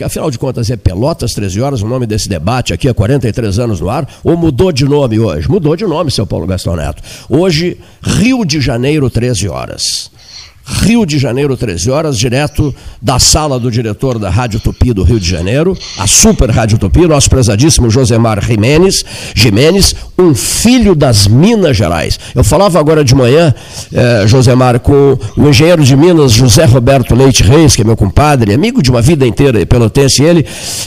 afinal de contas é Pelotas 13 horas, o nome desse debate aqui há 43 anos no ar, ou mudou de nome hoje? Mudou de nome, seu Paulo Gastão Neto. Hoje, Rio de Janeiro, 13 horas. Rio de Janeiro, 13 horas, direto da sala do diretor da Rádio Tupi do Rio de Janeiro, a Super Rádio Tupi, nosso prezadíssimo Josemar Jimenez, Jimenez, um filho das Minas Gerais. Eu falava agora de manhã, eh, Josemar, com o engenheiro de Minas, José Roberto Leite Reis, que é meu compadre, amigo de uma vida inteira, pelotense ele,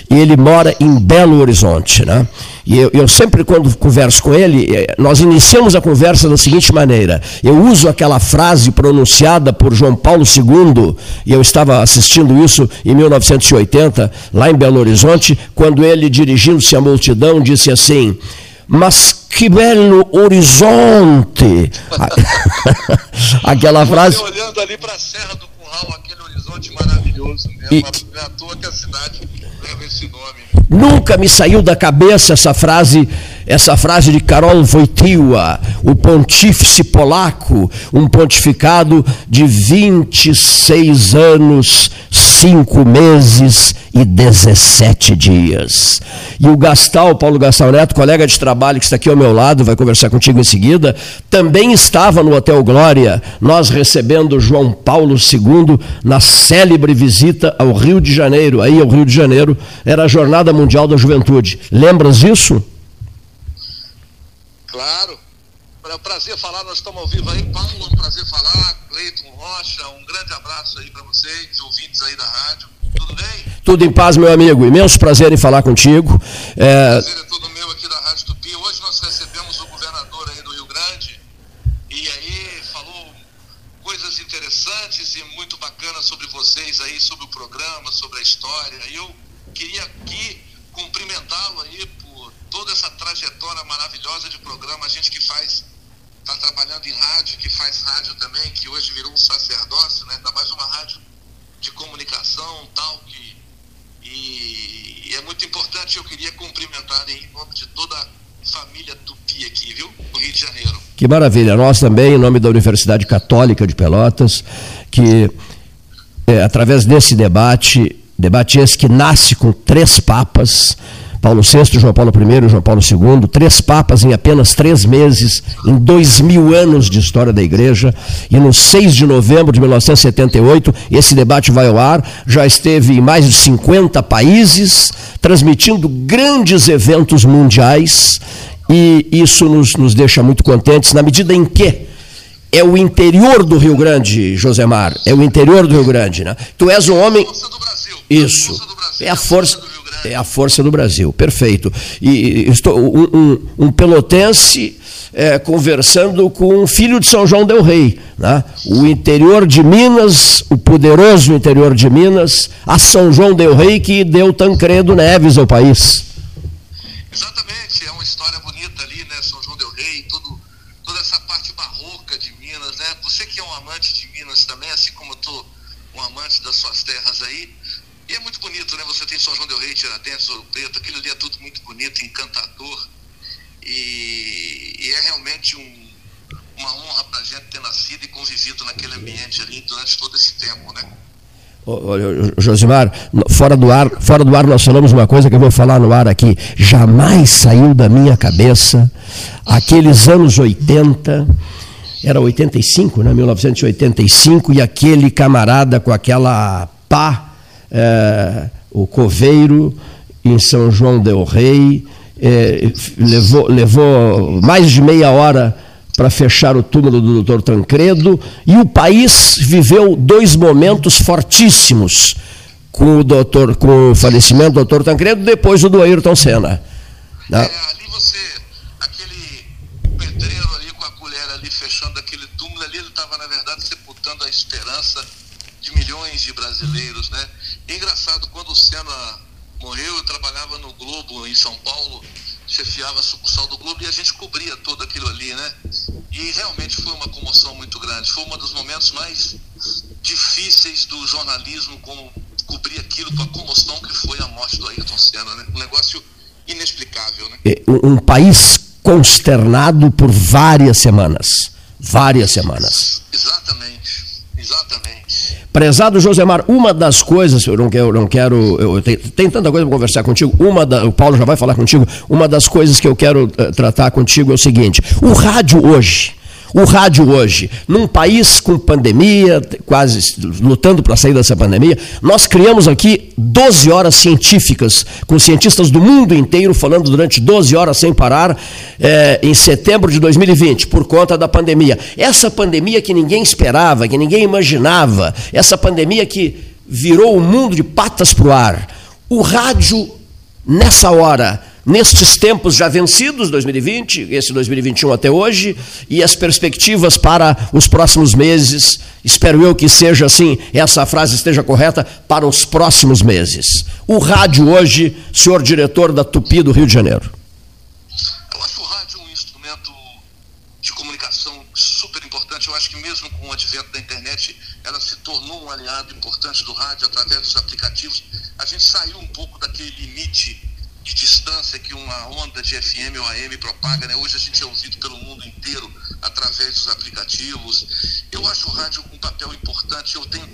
e ele mora em Belo Horizonte, né? E eu, eu, sempre, quando converso com ele, eh, nós iniciamos a conversa da seguinte maneira: eu uso aquela frase pronunciada por João Paulo II, e eu estava assistindo isso em 1980, lá em Belo Horizonte, quando ele, dirigindo-se à multidão, disse assim: Mas que belo horizonte! aquela frase. olhando ali para a Serra do Curral, aquele horizonte maravilhoso mesmo, e... é à toa que a cidade leva esse nome. Nunca me saiu da cabeça essa frase, essa frase de Karol Wojtyła, o pontífice polaco, um pontificado de 26 anos, 5 meses e 17 dias. E o Gastal, Paulo Gastal Neto, colega de trabalho que está aqui ao meu lado, vai conversar contigo em seguida, também estava no Hotel Glória, nós recebendo João Paulo II na célebre visita ao Rio de Janeiro, aí ao Rio de Janeiro, era a Jornada Mundial da Juventude. Lembras disso? Claro. É um prazer falar, nós estamos ao vivo aí. Paulo, é um prazer falar. Cleiton Rocha, um grande abraço aí para vocês, ouvintes aí da rádio. Tudo bem? Tudo em paz, meu amigo. Imenso prazer em falar contigo. É... Prazer é todo meu aqui da Rádio Tupi. Hoje nós recebemos o governador aí do Rio Grande e aí falou coisas interessantes e muito bacanas sobre vocês aí, sobre o programa, sobre a história. E eu queria aqui cumprimentá-lo aí por toda essa trajetória maravilhosa de programa, a gente que faz, está trabalhando em rádio, que faz rádio também, que hoje virou um sacerdócio, né? Ainda mais uma rádio de comunicação tal, que, e, e é muito importante, eu queria cumprimentar em nome de toda a família Tupi aqui, viu? No Rio de Janeiro. Que maravilha, nós também, em nome da Universidade Católica de Pelotas, que é, através desse debate Debate esse que nasce com três papas, Paulo VI, João Paulo I João Paulo II, três papas em apenas três meses, em dois mil anos de história da igreja. E no 6 de novembro de 1978, esse debate vai ao ar, já esteve em mais de 50 países, transmitindo grandes eventos mundiais, e isso nos, nos deixa muito contentes, na medida em que é o interior do Rio Grande, Josemar, é o interior do Rio Grande. Né? Tu és um homem. Isso. É a força. É a força do Brasil, perfeito. E estou um, um, um pelotense é, conversando com um filho de São João del Rei, né? o interior de Minas, o poderoso interior de Minas, a São João del Rei que deu Tancredo Neves ao país. Exatamente, é uma história bonita ali, né? São João del Rei, toda essa parte barroca de Minas, né? Você que é um amante de Minas também, assim como eu tô um amante das suas terras aí, e é muito São João del Rei, Tiradentes, Ouro Preto, aquilo ali é tudo muito bonito, encantador. E, e é realmente um, uma honra para a gente ter nascido e convivido naquele ambiente ali durante todo esse tempo, né? Josimar, fora do ar, fora do ar nós falamos uma coisa que eu vou falar no ar aqui. Jamais saiu da minha cabeça aqueles anos 80, era 85, né? 1985, e aquele camarada com aquela pá é, o Coveiro, em São João del Rei, é, levou, levou mais de meia hora para fechar o túmulo do doutor Tancredo, e o país viveu dois momentos fortíssimos com o, doutor, com o falecimento do doutor Tancredo, depois o do Ayrton Senna. Né? É, ali você, aquele pedreiro ali com a colher ali fechando aquele túmulo ali, ele estava, na verdade, sepultando a esperança de milhões de brasileiros, né? Engraçado, quando o Senna morreu, eu trabalhava no Globo, em São Paulo, chefiava a sucursal do Globo e a gente cobria tudo aquilo ali, né? E realmente foi uma comoção muito grande. Foi um dos momentos mais difíceis do jornalismo, como cobrir aquilo com a comoção que foi a morte do Ayrton Senna, né? Um negócio inexplicável, né? Um país consternado por várias semanas. Várias semanas. Exatamente, exatamente. Prezado Josemar, uma das coisas, eu não quero, não quero eu tenho, tem tanta coisa para conversar contigo, uma da, o Paulo já vai falar contigo, uma das coisas que eu quero uh, tratar contigo é o seguinte, o rádio hoje, o rádio hoje, num país com pandemia, quase lutando para sair dessa pandemia, nós criamos aqui 12 horas científicas, com cientistas do mundo inteiro falando durante 12 horas sem parar, é, em setembro de 2020, por conta da pandemia. Essa pandemia que ninguém esperava, que ninguém imaginava, essa pandemia que virou o mundo de patas para o ar. O rádio, nessa hora, nestes tempos já vencidos, 2020, esse 2021 até hoje, e as perspectivas para os próximos meses, espero eu que seja assim, essa frase esteja correta, para os próximos meses. O rádio hoje, senhor diretor da Tupi do Rio de Janeiro. Eu acho o rádio um instrumento de comunicação super importante. Eu acho que mesmo com o advento da internet, ela se tornou um aliado importante do rádio através dos aplicativos. A gente saiu um pouco daquele limite de distância que uma onda de FM ou AM propaga, né? Hoje a gente é ouvido pelo mundo inteiro através dos aplicativos. Eu acho o rádio um papel importante, eu tenho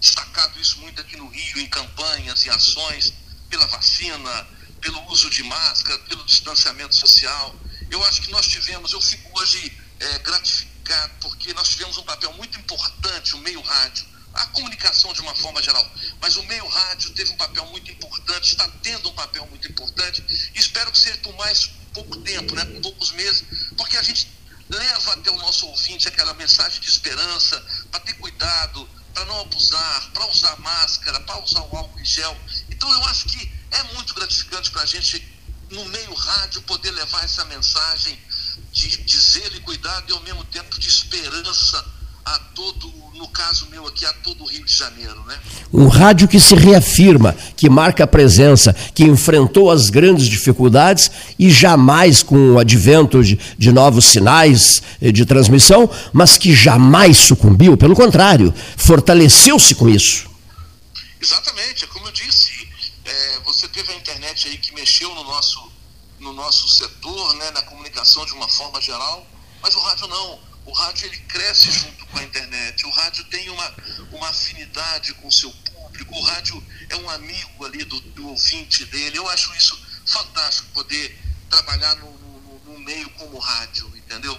destacado isso muito aqui no Rio, em campanhas e ações, pela vacina, pelo uso de máscara, pelo distanciamento social. Eu acho que nós tivemos, eu fico hoje é, gratificado, porque nós tivemos um papel muito importante, o meio rádio, a comunicação de uma forma geral. Mas o meio rádio teve um papel muito importante, está tendo um papel muito importante, e espero que seja por mais pouco tempo, né, poucos meses, porque a gente leva até o nosso ouvinte aquela mensagem de esperança, para ter cuidado, para não abusar, para usar máscara, para usar o álcool em gel. Então eu acho que é muito gratificante para a gente, no meio rádio, poder levar essa mensagem de, de zelo e cuidado e ao mesmo tempo de esperança a todo, no caso meu aqui, a todo o Rio de Janeiro. Né? Um rádio que se reafirma, que marca a presença, que enfrentou as grandes dificuldades e jamais com o advento de, de novos sinais eh, de transmissão, mas que jamais sucumbiu, pelo contrário, fortaleceu-se com isso. Exatamente, é como eu disse, é, você teve a internet aí que mexeu no nosso, no nosso setor, né, na comunicação de uma forma geral, mas o rádio não o rádio ele cresce junto com a internet. O rádio tem uma, uma afinidade com o seu público. O rádio é um amigo ali do, do ouvinte dele. Eu acho isso fantástico poder trabalhar no meio como rádio, entendeu?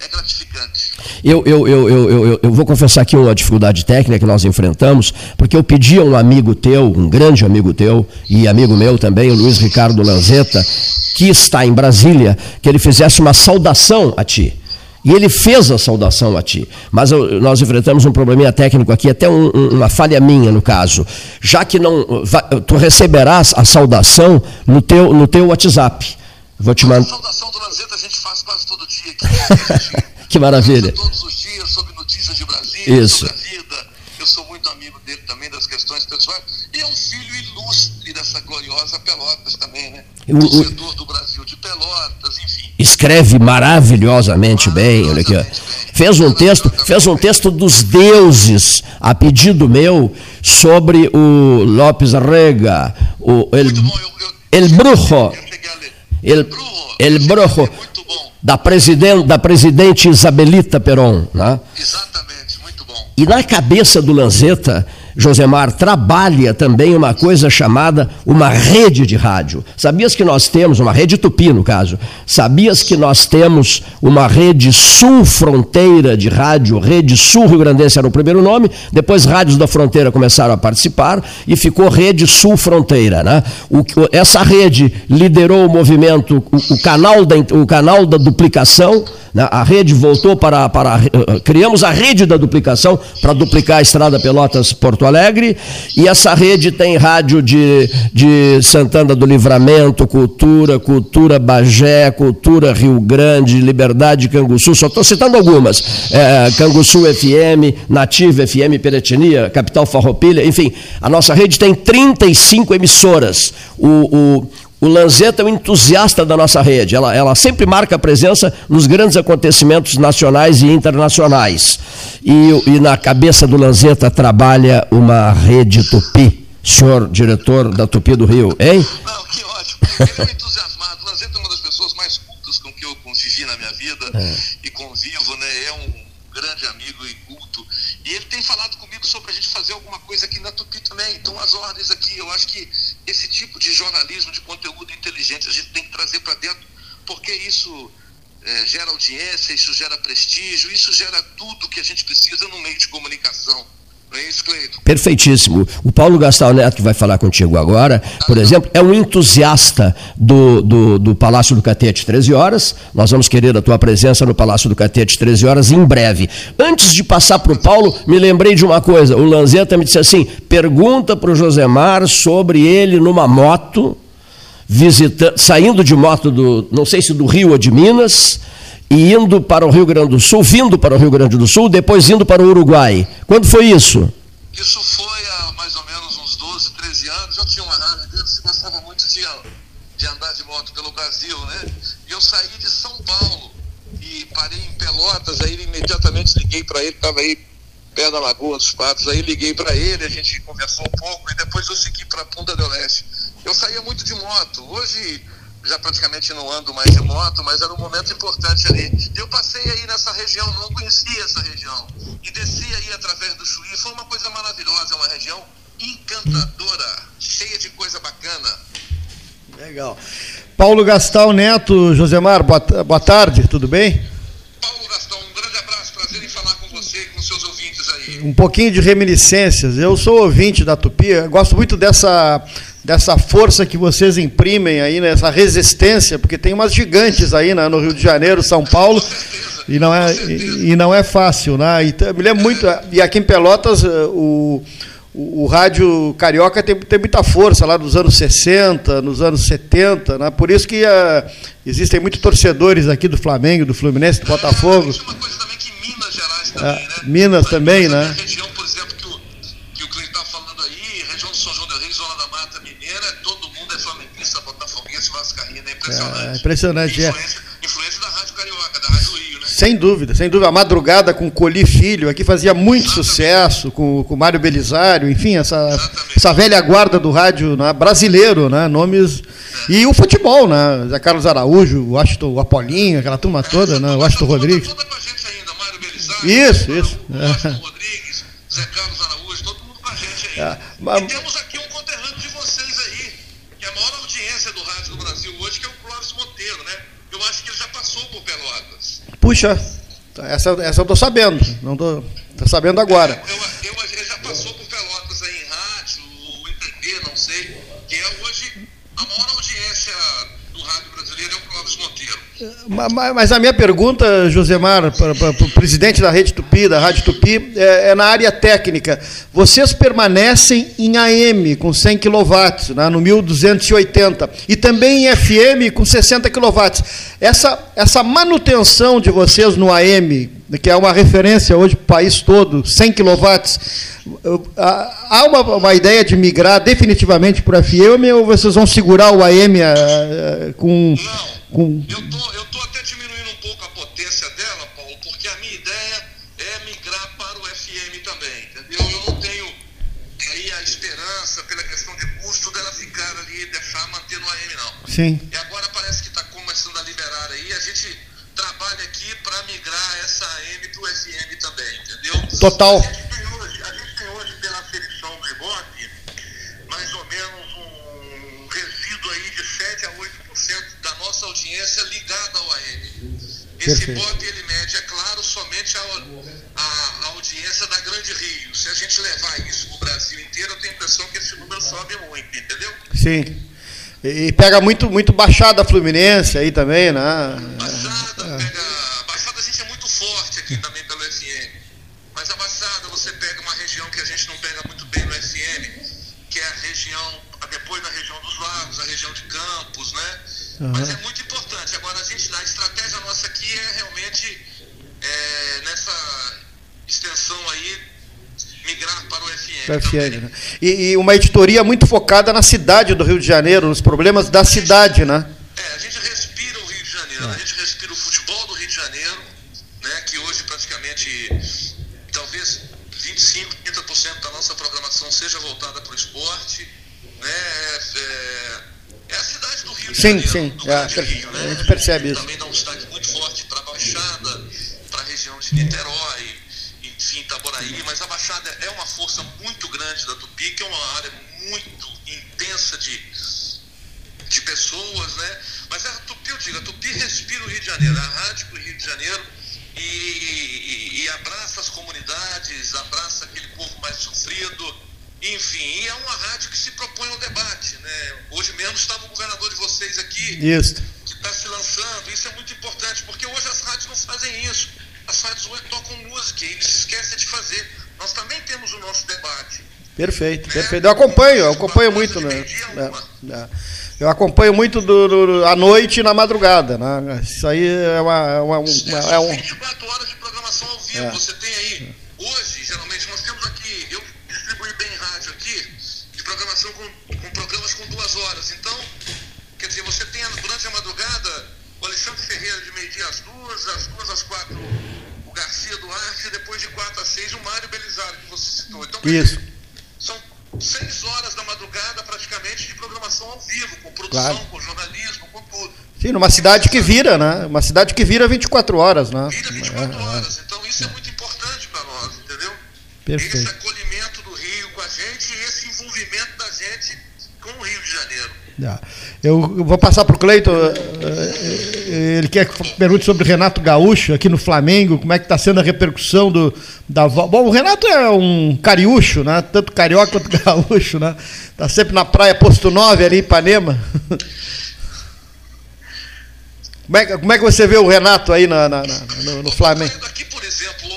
É gratificante. Eu, eu, eu, eu, eu, vou confessar aqui uma dificuldade técnica que nós enfrentamos, porque eu pedi a um amigo teu, um grande amigo teu, e amigo meu também, o Luiz Ricardo Lanzetta, que está em Brasília, que ele fizesse uma saudação a ti. E ele fez a saudação a ti. Mas eu, nós enfrentamos um probleminha técnico aqui, até um, uma falha minha no caso. Já que não. Tu receberás a saudação no teu, no teu WhatsApp. Vou te mandar. A saudação do Lanzetta a gente faz quase todo dia aqui. que maravilha. Todos os dias sobre notícias de Brasília, Isso. sobre a vida. Eu sou muito amigo dele também, das questões pessoais. E é um filho ilustre dessa gloriosa Pelotas também, né? O, Torcedor do Brasil de Pelotas, enfim escreve maravilhosamente bem, olha aqui, ó. Fez um texto, fez um texto dos deuses a pedido meu sobre o Lopes Rega, o El, el Brujo, El, el Brujo da presidente, da presidente Isabelita Peron, né? Exatamente, bom. E na cabeça do Lanzetta Josemar, trabalha também uma coisa chamada uma rede de rádio. Sabias que nós temos, uma rede tupi no caso, sabias que nós temos uma rede sul fronteira de rádio, rede sul Rio Grandense era o primeiro nome, depois rádios da fronteira começaram a participar e ficou rede sul fronteira. Né? O, essa rede liderou o movimento, o, o, canal, da, o canal da duplicação, né? a rede voltou para, para. Criamos a rede da duplicação para duplicar a estrada Pelotas-Porto Alegre, e essa rede tem rádio de, de Santana do Livramento, Cultura, Cultura Bagé, Cultura Rio Grande, Liberdade Canguçu, só estou citando algumas. É, Canguçu FM, Nativa FM, Peretenia, Capital Farroupilha, enfim, a nossa rede tem 35 emissoras. O, o, o Lanzetta é um entusiasta da nossa rede, ela, ela sempre marca a presença nos grandes acontecimentos nacionais e internacionais. E, e na cabeça do Lanzetta trabalha uma rede Tupi, senhor diretor da Tupi do Rio, hein? Não, que ótimo. Ele é um entusiasmado. O Lanzetta é uma das pessoas mais cultas com que eu convivi na minha vida é. e convivo, né? É um grande amigo e culto. E ele tem falado comigo sobre a gente fazer alguma coisa aqui na Tupi também. Então, as ordens aqui, eu acho que de jornalismo de conteúdo inteligente a gente tem que trazer para dentro, porque isso é, gera audiência, isso gera prestígio, isso gera tudo que a gente precisa no meio de comunicação. Não é isso, Cleiton? Perfeitíssimo. O Paulo Gastal Neto, que vai falar contigo agora, por exemplo, é um entusiasta do, do, do, Palácio do Catete 13 horas. Nós vamos querer a tua presença no Palácio do Catete 13 horas em breve. Antes de passar para o Paulo, me lembrei de uma coisa. O Lanzetta me disse assim: pergunta para o Josemar sobre ele numa moto visitando, saindo de moto do, não sei se do Rio ou de Minas, e indo para o Rio Grande do Sul, vindo para o Rio Grande do Sul, depois indo para o Uruguai. Quando foi isso? Isso foi há mais ou menos uns 12, 13 anos. Eu tinha uma Harley Davidson gostava muito de, de andar de moto pelo Brasil, né? E eu saí de São Paulo e parei em Pelotas, aí imediatamente liguei para ele, estava aí perto da Lagoa dos Patos, aí liguei para ele, a gente conversou um pouco e depois eu segui para Punta del Leste eu saía muito de moto. Hoje já praticamente não ando mais de moto, mas era um momento importante ali. Eu passei aí nessa região, não conhecia essa região. E desci aí através do Chuí. Foi uma coisa maravilhosa, uma região encantadora, cheia de coisa bacana. Legal. Paulo Gastal Neto, Josemar, boa, boa tarde, tudo bem? Paulo Gastão, um grande abraço, prazer em falar com você e com seus ouvintes aí. Um pouquinho de reminiscências. Eu sou ouvinte da Tupi, gosto muito dessa dessa força que vocês imprimem aí, nessa resistência, porque tem umas gigantes aí né, no Rio de Janeiro, São Paulo, e não é, e, e não é fácil. Né? E, me lembro muito, e aqui em Pelotas, eh, o, o, o rádio carioca tem, tem muita força lá nos anos 60, nos anos 70, né? por isso que uh, existem muitos torcedores aqui do Flamengo, do Fluminense, do Botafogo. É, uma coisa também que Minas Gerais também, é, né? Minas também, né? Impressionante. É, impressionante, é. influência, é. Influência da Rádio Carioca, da Rádio Rio, né? Sem dúvida, sem dúvida. A madrugada com Coli Filho, aqui fazia muito Exatamente. sucesso, com o Mário Belisário, enfim, essa, essa velha guarda do rádio né, brasileiro, né, nomes... É. E o futebol, né? Zé Carlos Araújo, o o Apolinho, aquela turma toda, é, né? O Washington Rodrigues. Toda com a gente ainda, Mário Belisário, isso, isso. O Washington Rodrigues, Zé Carlos Araújo, todo mundo com a gente ainda. É, mas... E temos aqui Puxa, essa, essa eu estou sabendo, não estou sabendo agora. Eu, eu, Mas a minha pergunta, Josemar, para, para o presidente da Rede Tupi, da Rádio Tupi, é, é, na área técnica. Vocês permanecem em AM com 100 kW, né, no 1280, e também em FM com 60 kW. Essa, essa manutenção de vocês no AM, que é uma referência hoje para o país todo, 100 kW, há uma, uma ideia de migrar definitivamente para FM ou vocês vão segurar o AM a, a, com. Não com... Eu tô, eu tô até diminuindo um pouco a potência dela, Paulo, porque a minha ideia é migrar para o FM também, entendeu? Eu não tenho aí a esperança, pela questão de custo, dela ficar ali e deixar manter no AM, não. Sim. E agora parece que está começando a liberar aí, a gente trabalha aqui para migrar essa AM para o FM também, entendeu? Total. Esse Perfeito. ele mede, é claro, somente a, a, a, audiência da Grande Rio. Se a gente levar isso para o Brasil inteiro, eu tenho a impressão que esse número sobe muito, entendeu? Sim. E pega muito, muito Baixada Fluminense aí também, né? Né? e, e, uma editoria muito focada na cidade do Rio de Janeiro, nos problemas da cidade, né? É, a gente respira o Rio de Janeiro, é. a gente respira o futebol do Rio de Janeiro, né, que hoje praticamente talvez 25, 30% da nossa programação seja voltada para o esporte. Né, é, é a cidade do Rio de sim, Janeiro. Sim, sim. É, Rio, né? a gente percebe isso. Também dá que é uma área muito intensa de, de pessoas, né? Mas a Tupi, eu digo, a Tupi respira o Rio de Janeiro, a rádio o Rio de Janeiro e, e, e abraça as comunidades, abraça aquele povo mais sofrido, enfim, e é uma rádio que se propõe ao debate, né? Hoje mesmo estava o governador de vocês aqui, Isso. que está se lançando, isso é muito importante, porque hoje as rádios não fazem isso. As rádios hoje tocam música e eles esquecem de fazer. Nós também temos o nosso debate. Perfeito, perfeito. Eu acompanho, eu acompanho muito, né? É, é. Eu acompanho muito do, do, à noite e na madrugada, né? Isso aí é uma, é uma, uma é um... 24 horas de programação ao vivo. É. Você tem aí, hoje, geralmente, nós temos aqui, eu distribuí bem rádio aqui, de programação com, com programas com duas horas. Então, quer dizer, você tem durante a madrugada o Alexandre Ferreira de meio-dia às duas, às duas às quatro o Garcia Duarte, e depois de quatro às seis o Mário Belisário, que você citou. Então, Isso. São seis horas da madrugada praticamente de programação ao vivo, com produção, claro. com jornalismo, com tudo. Sim, numa cidade que vira, né? Uma cidade que vira 24 horas, né? Vira 24 é, horas. É. Então isso é muito importante para nós, entendeu? Perfeito. Esse acolhimento do Rio com a gente e esse envolvimento da gente com o Rio de Janeiro. Eu vou passar para o Cleiton. Eh, eh, ele quer que pergunte sobre Renato Gaúcho aqui no Flamengo, como é que está sendo a repercussão do, da Bom, o Renato é um cariúcho, né? Tanto carioca quanto gaúcho, né? Está sempre na praia Posto 9 ali em Ipanema. Como é, como é que você vê o Renato aí na, na, na no, no Flamengo? Aqui, por exemplo,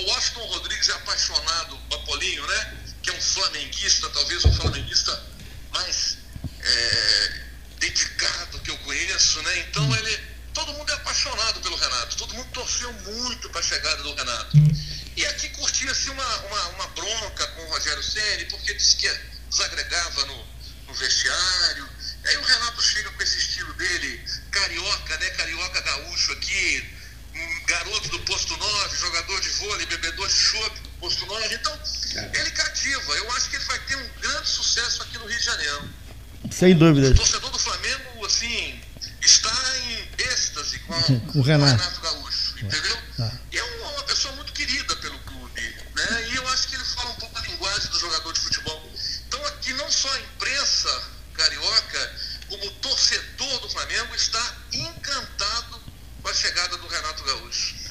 muito para a chegada do Renato. E aqui curtia-se uma, uma, uma, bronca com o Rogério Ceni porque disse que desagregava no, no vestiário. E aí o Renato chega com esse estilo dele, carioca, né? Carioca gaúcho aqui, um garoto do posto 9, jogador de vôlei, bebedor de chope, posto 9. Então, ele cativa. Eu acho que ele vai ter um grande sucesso aqui no Rio de Janeiro. Sem dúvida. O torcedor do Flamengo, assim, está em êxtase com, com o Renato. Renato Gaúcho, entendeu? Ah. E é uma, uma, pessoa muito querida pelo clube, né? E eu acho que ele fala um pouco a linguagem do jogador de futebol. Então aqui não só a imprensa carioca, como o torcedor do Flamengo está encantado com a chegada do Renato Gaúcho.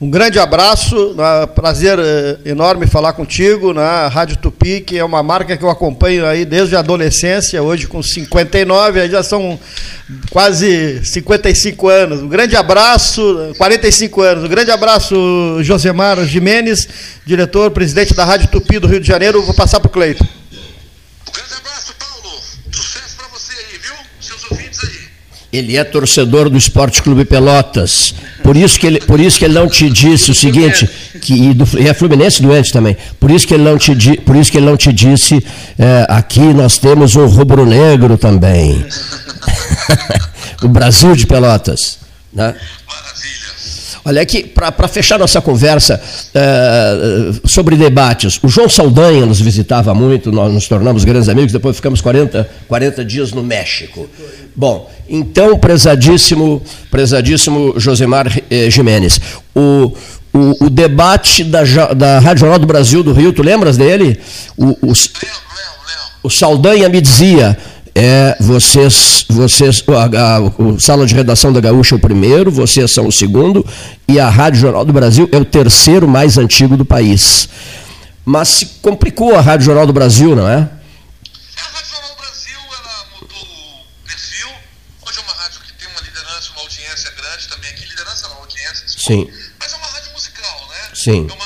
Um grande abraço, né? prazer eh, enorme falar contigo na né? Rádio Tupi, que é uma marca que eu acompanho aí desde a adolescência, hoje com 59, aí já são quase 55 anos. Um grande abraço, 45 anos. Um grande abraço, Josemar Jimenez, diretor, presidente da Rádio Tupi do Rio de Janeiro. Vou passar para o Cleito. Ele é torcedor do Esporte Clube Pelotas. Por isso que ele, por isso que ele não te disse o seguinte, que e, do, e é Fluminense doente também. Por isso que ele não te, por isso que ele não te disse, é, aqui nós temos um rubro-negro também. o Brasil de Pelotas. Né? Olha aqui, para fechar nossa conversa uh, sobre debates, o João Saldanha nos visitava muito, nós nos tornamos grandes amigos, depois ficamos 40, 40 dias no México. Bom, então, prezadíssimo, prezadíssimo Josemar eh, Jimenez, o, o, o, debate da, da Rádio Jornal do Brasil do Rio, tu lembras dele? O, o, o Saldanha me dizia, é, vocês, vocês a, a, a, sala de redação da Gaúcha é o primeiro, vocês são o segundo, e a Rádio Jornal do Brasil é o terceiro mais antigo do país. Mas se complicou a Rádio Jornal do Brasil, não é? A Rádio Jornal do Brasil ela mudou o perfil. Hoje é uma rádio que tem uma liderança, uma audiência grande também aqui, liderança não, audiência. Sim. Mas é uma rádio musical, né? Sim. É uma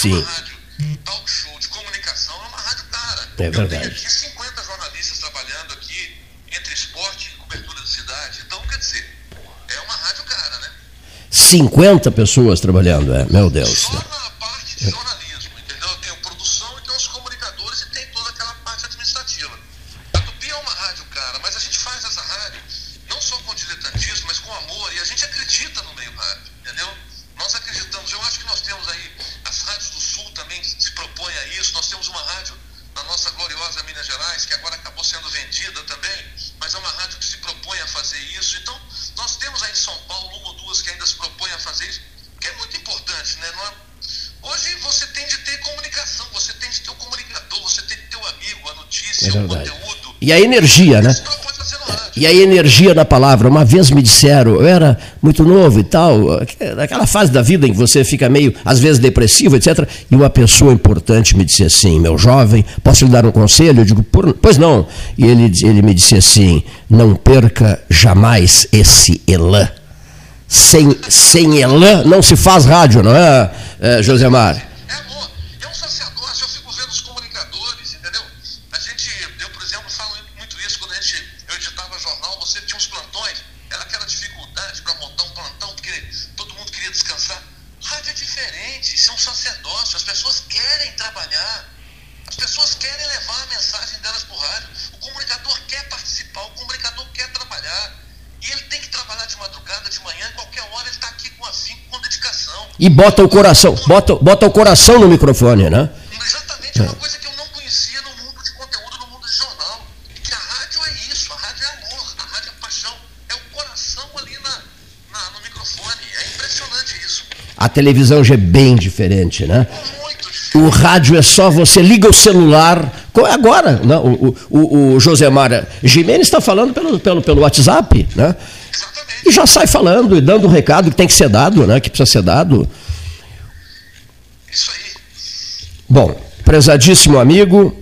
Sim. uma rádio talk show de comunicação é uma rádio cara. É verdade. Eu tenho aqui 50 jornalistas trabalhando aqui entre esporte e cobertura de cidade. Então, quer dizer, é uma rádio cara, né? 50 pessoas trabalhando, é, meu Deus. Só na parte de jornalismo E a energia, né? E a energia da palavra. Uma vez me disseram, eu era muito novo e tal, naquela fase da vida em que você fica meio, às vezes, depressivo, etc. E uma pessoa importante me disse assim: meu jovem, posso lhe dar um conselho? Eu digo, pois não. E ele, ele me disse assim: não perca jamais esse elan. Sem, sem elan não se faz rádio, não é, é Josemar? E bota o coração, bota, bota o coração no microfone, né? Exatamente, é uma coisa que eu não conhecia no mundo de conteúdo, no mundo de jornal. Que a rádio é isso, a rádio é amor, a rádio é paixão, é o coração ali na, na, no microfone. É impressionante isso. A televisão já é bem diferente, né? O rádio é só você liga o celular. Agora, né? o, o, o Josemar Jimenez está falando pelo, pelo, pelo WhatsApp, né? E já sai falando e dando o recado que tem que ser dado, né? Que precisa ser dado. Isso aí. Bom, prezadíssimo amigo,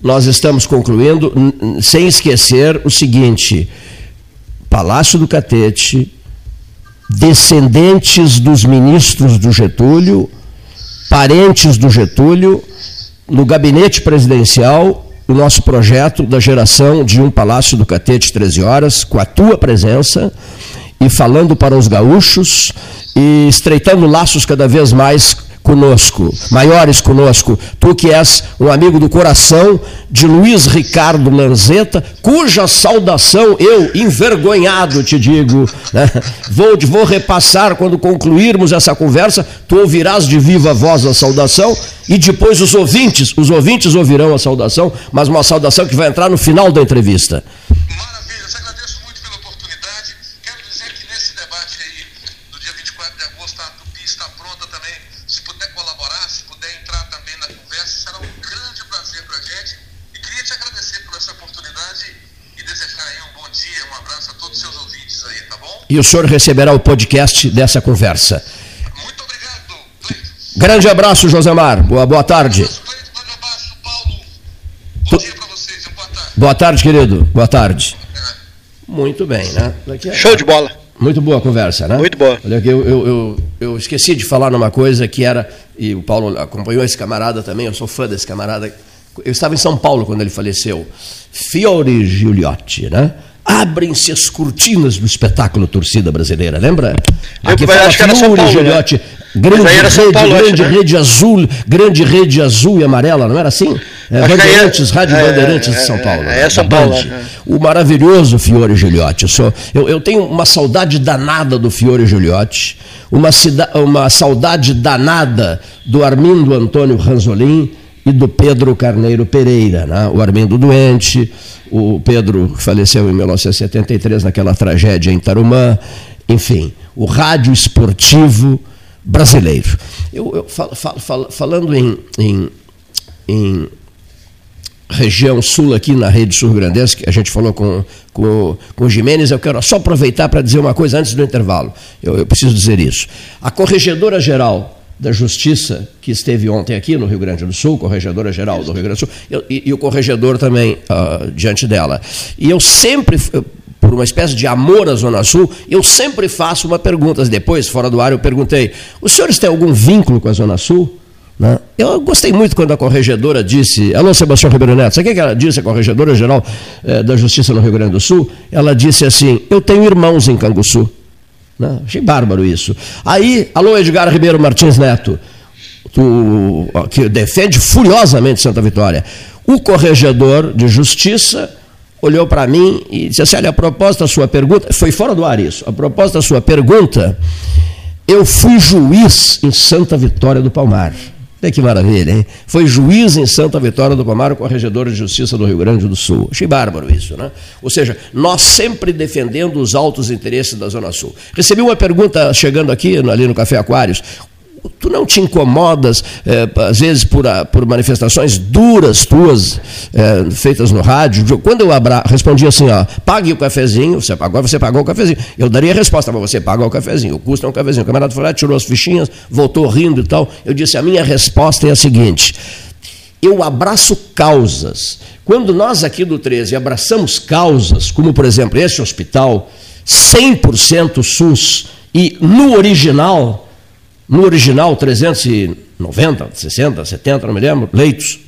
nós estamos concluindo, sem esquecer o seguinte: Palácio do Catete, descendentes dos ministros do Getúlio, parentes do Getúlio, no gabinete presidencial, o nosso projeto da geração de um Palácio do Catete 13 horas, com a tua presença e falando para os gaúchos e estreitando laços cada vez mais conosco, maiores conosco. Tu que és um amigo do coração de Luiz Ricardo Lanzetta, cuja saudação eu, envergonhado, te digo, né? vou, vou repassar quando concluirmos essa conversa, tu ouvirás de viva voz a saudação e depois os ouvintes, os ouvintes ouvirão a saudação, mas uma saudação que vai entrar no final da entrevista. E o senhor receberá o podcast dessa conversa. Muito obrigado. Grande abraço, Josemar. Boa, boa tarde. Grande abraço, Paulo. Bom dia para vocês. Boa tarde. Boa tarde, querido. Boa tarde. Muito bem, né? Show de bola. Muito boa a conversa, né? Muito boa. Olha, eu, eu, eu, eu, esqueci de falar numa coisa que era, e o Paulo acompanhou esse camarada também, eu sou fã desse camarada. Eu estava em São Paulo quando ele faleceu. Fiore Giuliotti, né? Abrem-se as cortinas do espetáculo torcida brasileira, lembra? Aqui fala Fiore, né? Gilhote, grande, rede, Paulo, grande né? rede azul, grande rede azul e amarela, não era assim? É, Bandeirantes, é, Rádio é, Bandeirantes de São Paulo. É, é São Paulo. É. O maravilhoso Fiore Gigliotti. Eu, sou, eu, eu, tenho uma saudade danada do Fiore Gigliotti, uma, uma saudade danada do Armindo Antônio Ranzolin e do Pedro Carneiro Pereira, né? o Armindo doente, o Pedro faleceu em 1973 naquela tragédia em Tarumã, enfim, o rádio esportivo brasileiro. Eu, eu fal, fal, fal, falando em, em, em, região sul aqui na rede sul-grandense, que a gente falou com, com, com o Jimenez, eu quero só aproveitar para dizer uma coisa antes do intervalo. Eu, eu preciso dizer isso. A corregedora geral da Justiça, que esteve ontem aqui no Rio Grande do Sul, corregedora geral do Rio Grande do Sul, e, e o corregedor também uh, diante dela. E eu sempre, por uma espécie de amor à Zona Sul, eu sempre faço uma pergunta. Depois, fora do ar, eu perguntei: os senhores têm algum vínculo com a Zona Sul? Né? Eu gostei muito quando a corregedora disse, alô Sebastião Ribeiro Neto, sabe o que ela disse, a corregedora geral eh, da Justiça no Rio Grande do Sul? Ela disse assim: Eu tenho irmãos em Canguçu. Né? Achei bárbaro isso. Aí, alô Edgar Ribeiro Martins Neto, tu, que defende furiosamente Santa Vitória. O corregedor de justiça olhou para mim e disse assim: olha, a proposta da sua pergunta, foi fora do ar isso, a proposta da sua pergunta, eu fui juiz em Santa Vitória do Palmar. Olha que maravilha, hein? Foi juiz em Santa Vitória do Palmar, corregedor de justiça do Rio Grande do Sul. Achei bárbaro isso, né? Ou seja, nós sempre defendendo os altos interesses da Zona Sul. Recebi uma pergunta chegando aqui, ali no Café Aquários. Tu não te incomodas, é, às vezes, por, a, por manifestações duras tuas, é, feitas no rádio? Quando eu abra, respondi assim, ó, pague o cafezinho, você, agora você pagou o cafezinho. Eu daria a resposta, mas você paga o cafezinho, o custo é um cafezinho. O camarada foi lá, tirou as fichinhas, voltou rindo e tal. Eu disse, a minha resposta é a seguinte, eu abraço causas. Quando nós aqui do 13 abraçamos causas, como por exemplo esse hospital, 100% SUS, e no original, no original, 390, 60, 70, não me lembro, leitos.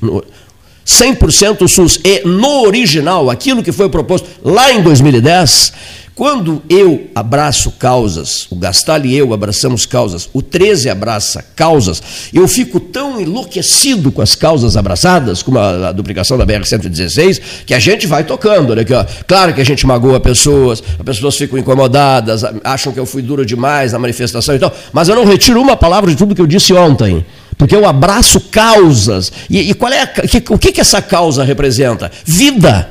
100% SUS. E no original, aquilo que foi proposto lá em 2010, quando eu abraço causas, o Gastal e eu abraçamos causas, o 13 abraça causas, eu fico tão enlouquecido com as causas abraçadas, como a, a duplicação da BR-116, que a gente vai tocando. Olha aqui, ó. Claro que a gente magoa pessoas, as pessoas ficam incomodadas, acham que eu fui duro demais na manifestação e tal, mas eu não retiro uma palavra de tudo que eu disse ontem. Porque eu abraço causas. E, e qual é a, que, o que, que essa causa representa? Vida.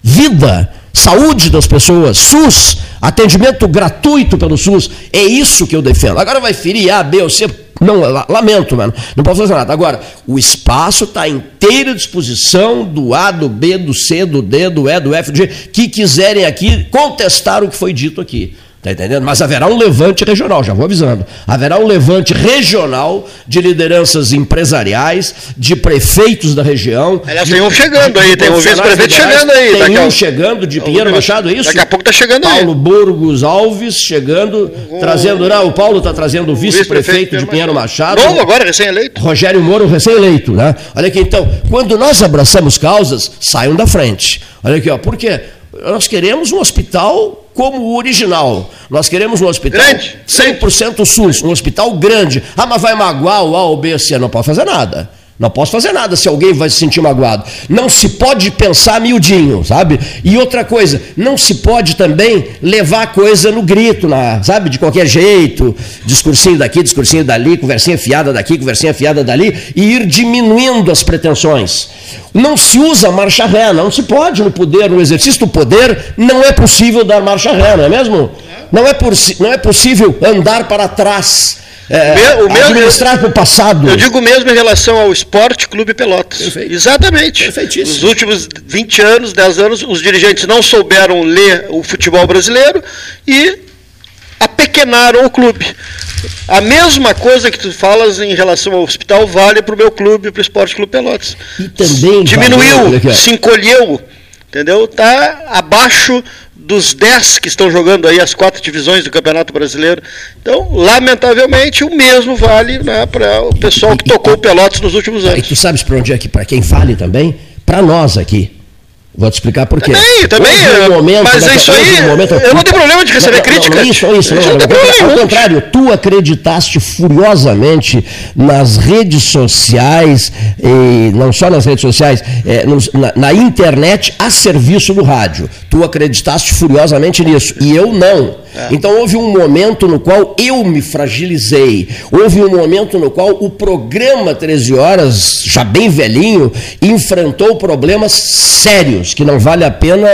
Vida saúde das pessoas, SUS, atendimento gratuito pelo SUS, é isso que eu defendo. Agora vai ferir A, B ou C, não, lamento, mano, não posso fazer nada. Agora, o espaço está inteira disposição do A, do B, do C, do D, do E, do F, do G, que quiserem aqui contestar o que foi dito aqui. Está entendendo? Mas haverá um levante regional, já vou avisando. Haverá um levante regional de lideranças empresariais, de prefeitos da região. Aliás, tem um chegando aí, tem um vice-prefeito chegando aí. Tem um chegando de Pinheiro Machado, é isso? Daqui a pouco está chegando Paulo aí. Paulo Burgos Alves chegando, o... trazendo. Não, o Paulo está trazendo o vice-prefeito vice de Pinheiro Machado. Novo agora, recém-eleito. Rogério Moro, recém-eleito. Né? Olha aqui, então, quando nós abraçamos causas, saiam da frente. Olha aqui, ó, por quê? Nós queremos um hospital como o original. Nós queremos um hospital grande. 100% SUS, um hospital grande. Ah, mas vai magoar o A ou B, C? Não pode fazer nada. Não posso fazer nada se alguém vai se sentir magoado. Não se pode pensar miudinho, sabe? E outra coisa, não se pode também levar a coisa no grito, na, sabe? De qualquer jeito, discursinho daqui, discursinho dali, conversinha fiada daqui, conversinha fiada dali, e ir diminuindo as pretensões. Não se usa marcha ré, não se pode no poder, no exercício do poder, não é possível dar marcha ré, não é mesmo? Não é, não é possível andar para trás é, o meu, administrar para o passado. Eu digo mesmo em relação ao Esporte Clube Pelotas. Perfeito. Exatamente. Nos últimos 20 anos, 10 anos, os dirigentes não souberam ler o futebol brasileiro e apequenaram o clube. A mesma coisa que tu falas em relação ao hospital vale para o meu clube, para o Esporte Clube Pelotas. E também diminuiu, se encolheu, entendeu? Está abaixo dos 10 que estão jogando aí as quatro divisões do Campeonato Brasileiro. Então, lamentavelmente, o mesmo vale né, para o pessoal que tocou o Pelotas nos últimos anos. E tu sabes para onde é que, para quem vale também? Para nós aqui. Vou te explicar por quê. Também, também. Um momento, mas é isso aí. Um momento, eu não tenho problema de receber não, crítica. Não, isso, isso. Não, não, não, ao contrário, tu acreditaste furiosamente nas redes sociais, e não só nas redes sociais, é, na, na, internet a serviço do rádio. Tu acreditaste furiosamente nisso. E eu não. É. Então houve um momento no qual eu me fragilizei. Houve um momento no qual o programa 13 Horas, já bem velhinho, enfrentou problemas sérios, que não vale a pena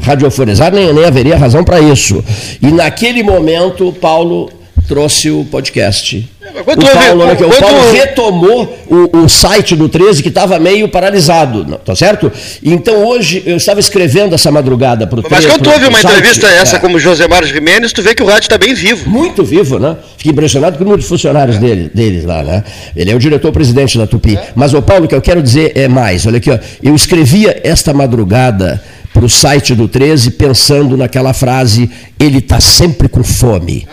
radiofonizar, nem, nem haveria razão para isso. E naquele momento, Paulo trouxe o podcast. o Paulo, né, o Paulo retomou o, o, site do 13 que estava meio paralisado, tá certo? Então hoje eu estava escrevendo essa madrugada para o Mas quando tu ouve uma site, entrevista é. essa como José Mário Jimenez, tu vê que o rádio está bem vivo. Muito vivo, né? Fiquei impressionado com o número de funcionários é. dele, deles lá, né? Ele é o diretor-presidente da Tupi. É. Mas o Paulo, o que eu quero dizer é mais. Olha aqui, ó, eu escrevia esta madrugada para o site do 13 pensando naquela frase: ele está sempre com fome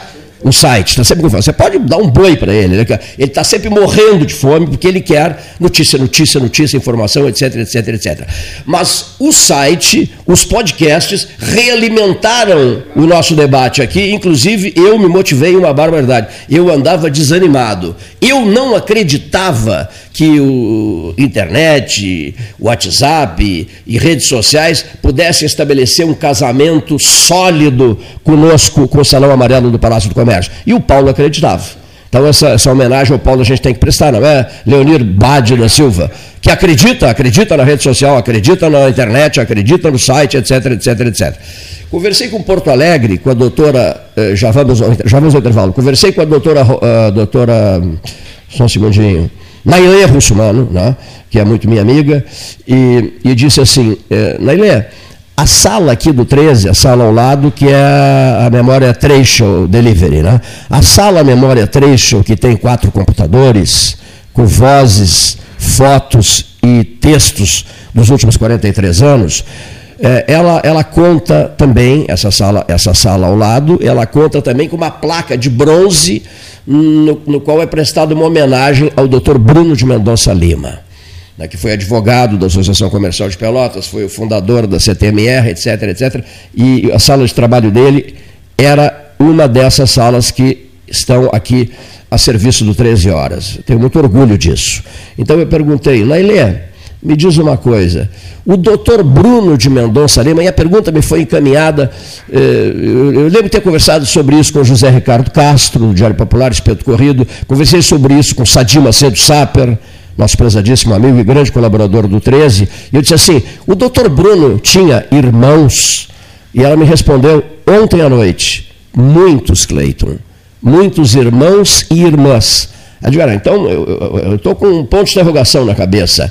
um site, está sempre. Você pode dar um boi para ele, né? ele está sempre morrendo de fome porque ele quer notícia, notícia, notícia, informação, etc, etc, etc. Mas o site, os podcasts realimentaram o nosso debate aqui, inclusive eu me motivei uma barbaridade. Eu andava desanimado. Eu não acreditava que o internet, WhatsApp e redes sociais pudessem estabelecer um casamento sólido conosco, com o Salão Amarelo do Palácio do Comércio. E o Paulo acreditava. Então, essa, essa homenagem ao Paulo a gente tem que prestar, não é? Leonir Bade da Silva, que acredita, acredita na rede social, acredita na internet, acredita no site, etc, etc, etc. Conversei com Porto Alegre, com a doutora, eh, já vamos, já vamos ao intervalo, conversei com a doutora, a doutora só um segundinho, Nailê Russumano, né, que é muito minha amiga, e, e disse assim, eh, Nailê, a sala aqui do 13, a sala ao lado, que é a memória Trecho Delivery, né? A sala memória Trecho, que tem quatro computadores, com vozes, fotos e textos dos últimos 43 anos, é, ela, ela conta também, essa sala, essa sala ao lado, ela conta também com uma placa de bronze no, no qual é prestada uma homenagem ao Dr. Bruno de Mendonça Lima, né, que foi advogado da Associação Comercial de Pelotas, foi o fundador da CTMR, etc, etc. E a sala de trabalho dele era uma dessas salas que estão aqui a serviço do 13 Horas. Tenho muito orgulho disso. Então eu perguntei, Lailê, me diz uma coisa. O doutor Bruno de Mendonça Lima, e a pergunta me foi encaminhada, eh, eu lembro de ter conversado sobre isso com José Ricardo Castro, do Diário Popular, Espeto Corrido, conversei sobre isso com Sadim Macedo Saper, nosso prezadíssimo amigo e grande colaborador do 13, e eu disse assim, o doutor Bruno tinha irmãos, e ela me respondeu ontem à noite, muitos, Cleiton, muitos irmãos e irmãs. Então eu estou com um ponto de interrogação na cabeça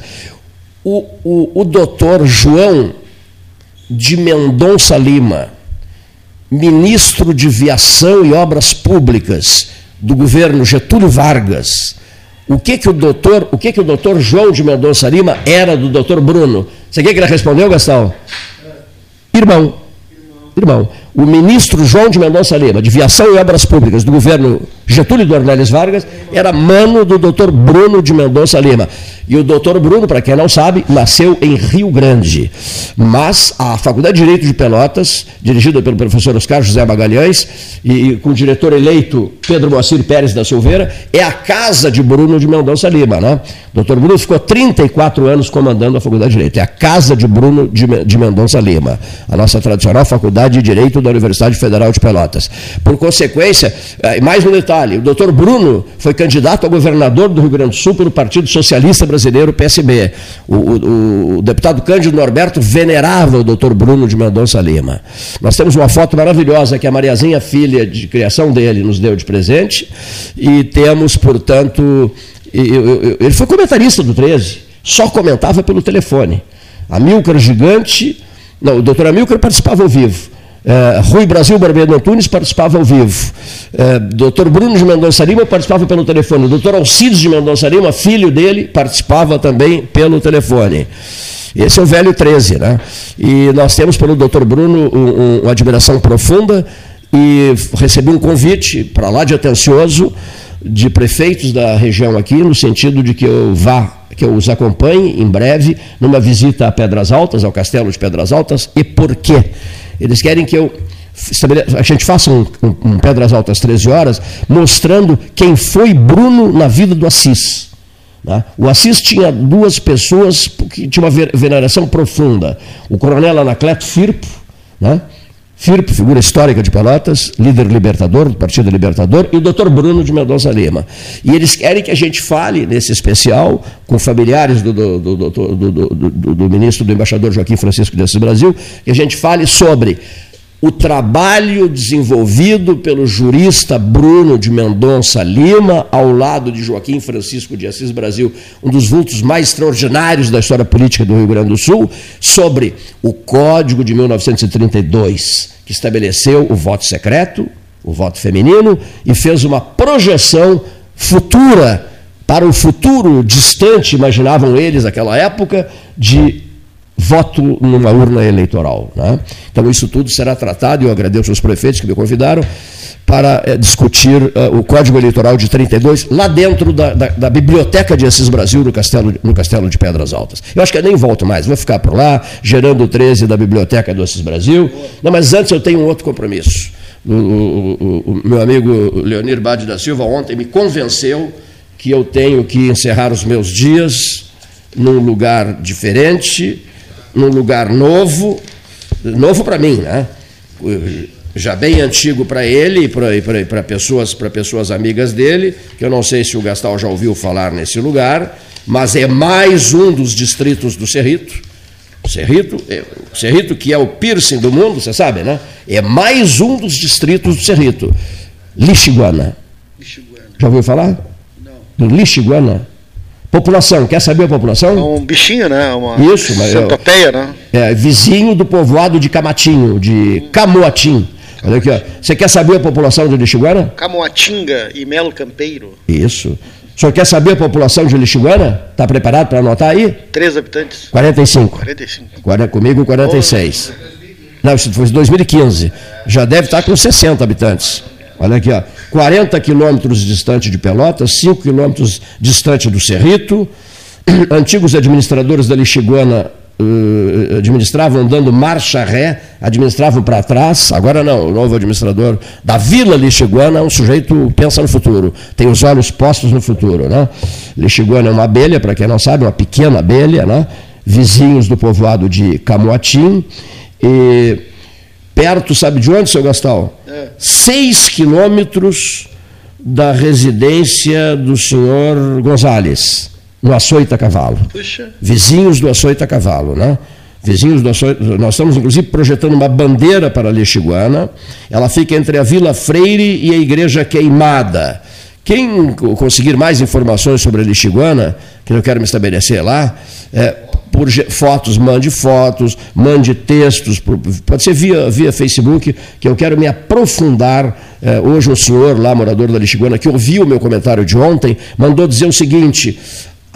o, o, o doutor João de Mendonça Lima, ministro de Viação e Obras Públicas do governo Getúlio Vargas, o que que o doutor, o que que o doutor João de Mendonça Lima era do doutor Bruno? Você quer que ele respondeu, Gastão? Irmão. Irmão. O ministro João de Mendonça Lima, de Viação e Obras Públicas do governo Getúlio Dornelles Vargas, era mano do doutor Bruno de Mendonça Lima. E o doutor Bruno, para quem não sabe, nasceu em Rio Grande. Mas a Faculdade de Direito de Pelotas, dirigida pelo professor Oscar José Magalhães, e, com o diretor eleito Pedro Moacir Pérez da Silveira, é a casa de Bruno de Mendonça Lima. Né? O doutor Bruno ficou 34 anos comandando a Faculdade de Direito. É a casa de Bruno de, de Mendonça Lima, a nossa tradicional Faculdade de Direito da Universidade Federal de Pelotas. Por consequência, eh, mais um detalhe, o doutor Bruno foi candidato a governador do Rio Grande do Sul pelo Partido Socialista Brasileiro brasileiro, PSB. O, o, o, deputado Cândido Norberto venerava o doutor Bruno de Mendonça Lima. Nós temos uma foto maravilhosa que a Mariazinha, filha de criação dele, nos deu de presente, e temos, portanto, ele foi comentarista do 13, só comentava pelo telefone. Amilcar Gigante, não, o doutor Amilcar participava ao vivo. Uh, Rui Brasil Barbeiro Antunes participava ao vivo. Uh, Dr. Bruno de Mendonça Lima participava pelo telefone. Dr. Alcides de Mendonça Lima, filho dele, participava também pelo telefone. Esse é o velho 13, né? E nós temos pelo Dr. Bruno um, um, uma admiração profunda e recebi um convite para lá de atencioso de prefeitos da região aqui, no sentido de que eu vá, que eu os acompanhe em breve numa visita a Pedras Altas, ao Castelo de Pedras Altas. E por quê? Eles querem que eu a gente faça um, um, um, Pedras Altas 13 horas, mostrando quem foi Bruno na vida do Assis. Né? O Assis tinha duas pessoas que tinham uma veneração profunda. O coronel Anacleto Firpo, né? Firpo, figura histórica de Pelotas, líder libertador do Partido Libertador, e o doutor Bruno de Mendonça Lima. E eles querem que a gente fale nesse especial com familiares do, do, do, do, do ministro, do embaixador Joaquim Francisco de Assis Brasil, que a gente fale sobre o trabalho desenvolvido pelo jurista Bruno de Mendonça Lima, ao lado de Joaquim Francisco de Assis Brasil, um dos vultos mais extraordinários da história política do Rio Grande do Sul, sobre o Código de 1932, que estabeleceu o voto secreto, o voto feminino, e fez uma projeção futura, para o futuro distante, imaginavam eles naquela época, de voto numa urna eleitoral. Né? Então, isso tudo será tratado, e eu agradeço aos prefeitos que me convidaram, para é, discutir uh, o Código Eleitoral de 32, lá dentro da, da, da, Biblioteca de Assis Brasil, no Castelo, no Castelo de Pedras Altas. Eu acho que eu nem volto mais, vou ficar por lá, gerando o 13 da Biblioteca do Assis Brasil. Não, mas antes eu tenho um outro compromisso. O, o, o, o meu amigo Leonir Bade da Silva ontem me convenceu que eu tenho que encerrar os meus dias num lugar diferente, num lugar novo, novo para mim, né? já bem antigo para ele e para pessoas, pessoas amigas dele, que eu não sei se o Gastal já ouviu falar nesse lugar, mas é mais um dos distritos do Cerrito. Cerrito, é, Cerrito, que é o piercing do mundo, você sabe, né? É mais um dos distritos do Cerrito. Lixiguana. Lixiguana. Já ouviu falar? Não. Do Lixiguana. População, quer saber a população? É um bichinho, né? Uma Isso, centopeia, né? É, vizinho do povoado de Camatinho, de Camoatim. Olha aqui, ó. Você quer saber a população de Lixiguana? Camoatinga e Melo Campeiro. Isso. O senhor quer saber a população de Lixiguana? Está preparado para anotar aí? Três habitantes. 45. 45. Comigo, 46. Oh, Não, isso foi em 2015. Já deve estar com 60 habitantes. Olha aqui, ó. 40 quilômetros distante de Pelotas, 5 quilômetros distante do Cerrito. Antigos administradores da Lixiguana uh, administravam dando marcha ré, administravam para trás. Agora não, o novo administrador da Vila Lixiguana é um sujeito pensa no futuro, tem os olhos postos no futuro. Né? Lixiguana é uma abelha, para quem não sabe, uma pequena abelha, né? vizinhos do povoado de Camoatim. E perto, sabe de onde, seu Gastal? É. Seis quilômetros da residência do senhor Gonzales, no Açoita Cavalo. Puxa. Vizinhos do Açoita Cavalo, né? Vizinhos do Açoita, nós estamos inclusive projetando uma bandeira para a Lixiguana. Ela fica entre a Vila Freire e a Igreja Queimada. Quem conseguir mais informações sobre a Lixiguana, que eu quero me estabelecer lá, é, por fotos, mande fotos, mande textos, pode ser via, via Facebook, que eu quero me aprofundar. É, hoje um senhor lá, morador da Lixiguana, que ouviu o meu comentário de ontem, mandou dizer o seguinte: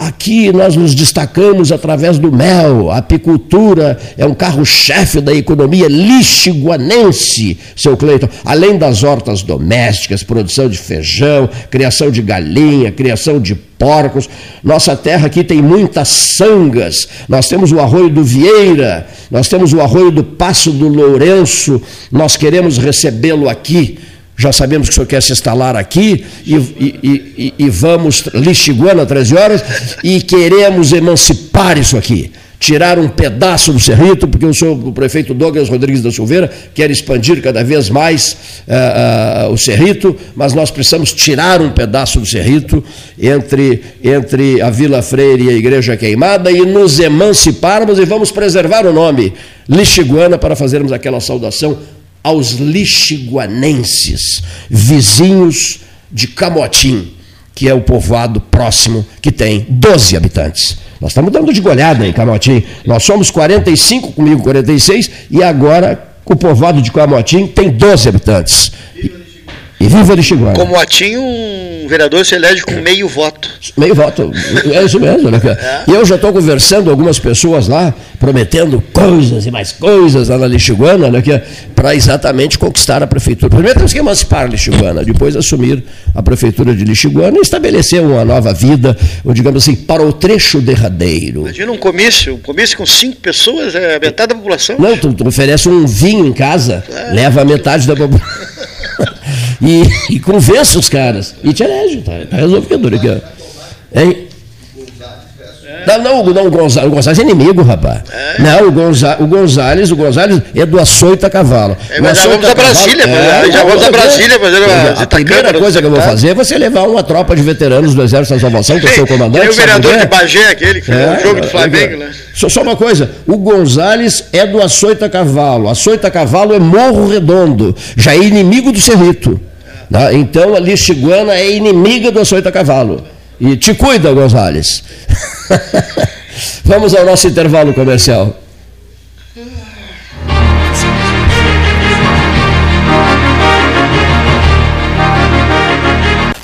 Aqui nós nos destacamos através do mel. A apicultura é um carro-chefe da economia lixiguanense, seu Cleiton. Além das hortas domésticas, produção de feijão, criação de galinha, criação de porcos. Nossa terra aqui tem muitas sangas. Nós temos o arroio do Vieira, nós temos o arroio do Passo do Lourenço. Nós queremos recebê-lo aqui já sabemos que o senhor quer se instalar aqui e, e, e, e vamos, Lixiguana, 13 horas, e queremos emancipar isso aqui. Tirar um pedaço do Cerrito, porque o, senhor, o prefeito Douglas Rodrigues da Silveira quer expandir cada vez mais uh, uh, o Cerrito, mas nós precisamos tirar um pedaço do Cerrito entre, entre a Vila Freire e a Igreja Queimada e nos emanciparmos e vamos preservar o nome Lixiguana para fazermos aquela saudação aos lixiguanenses, vizinhos de Camotim, que é o povoado próximo que tem 12 habitantes. Nós estamos dando de goleada em Camotim. Nós somos 45, comigo 46, e agora o povoado de Camotim tem 12 habitantes. E viva Lixiguana. Camotim, um vereador se elege com meio voto. Meio voto, é isso mesmo. Né? É. E eu já estou conversando com algumas pessoas lá, prometendo coisas e mais coisas lá na Lixiguana, né? para exatamente conquistar a prefeitura. Primeiro temos que emancipar a Lixiguana, depois assumir a prefeitura de Lixiguana e estabelecer uma nova vida, ou digamos assim, para o trecho derradeiro. Imagina um comício, um comício com cinco pessoas, é metade da população. Não, tu, tu oferece um vinho em casa, é. leva a metade da população. e, e convença os caras. E te elege, tá, tá resolvido. Né? Hein? Não, não, não o, Gonzalez, o Gonzalez é inimigo, rapaz. É. Não, o, Gonza, o Gonzalez, o Gonzalez é do açoita cavalo. É, mas já vamos a Brasília, é, já vamos a Brasília fazer uma. A primeira coisa que eu vou fazer é você levar uma tropa de veteranos do Exército da Salvação, que é o seu comandante. Tem o vereador de Bagé, aquele que é, o jogo do Flamengo, né? Só, só uma coisa, o Gonzalez é do açoita cavalo. Açoita cavalo é Morro Redondo, já é inimigo do Cerrito. Né? Então a Lixiguana é inimiga do açoita cavalo. E te cuida, Gonzales. Vamos ao nosso intervalo comercial.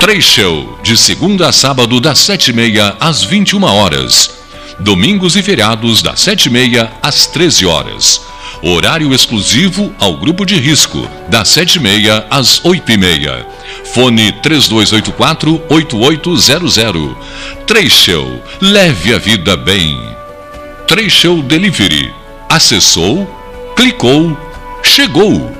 Três Show, de segunda a sábado, das sete e meia às vinte e uma horas. Domingos e feriados, das sete e meia às treze horas. Horário exclusivo ao grupo de risco, das 7h30 às 8h30. Fone 3284-8800. Trecho, leve a vida bem. Trecho Delivery. Acessou, clicou, chegou.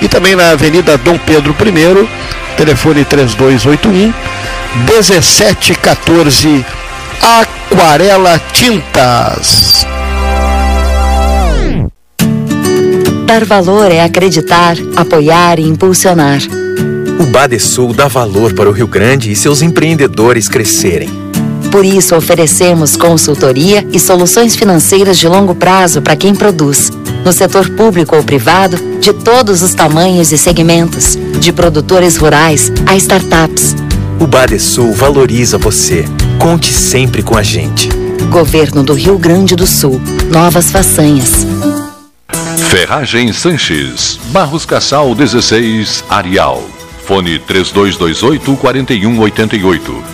E também na Avenida Dom Pedro I, telefone 3281 1714. Aquarela Tintas. Dar valor é acreditar, apoiar e impulsionar. O Badesul dá valor para o Rio Grande e seus empreendedores crescerem. Por isso, oferecemos consultoria e soluções financeiras de longo prazo para quem produz, no setor público ou privado, de todos os tamanhos e segmentos, de produtores rurais a startups. O Badesul valoriza você. Conte sempre com a gente. Governo do Rio Grande do Sul. Novas façanhas. Ferragem Sanches, Barros Cassal 16, Arial. Fone 3228 4188.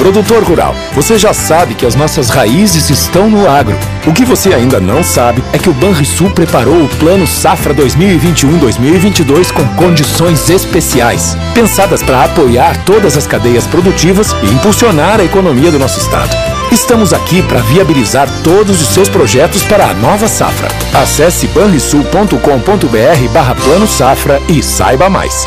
Produtor rural, você já sabe que as nossas raízes estão no agro. O que você ainda não sabe é que o Banrisul preparou o Plano Safra 2021-2022 com condições especiais, pensadas para apoiar todas as cadeias produtivas e impulsionar a economia do nosso estado. Estamos aqui para viabilizar todos os seus projetos para a nova safra. Acesse banrisul.com.br barra Plano Safra e saiba mais.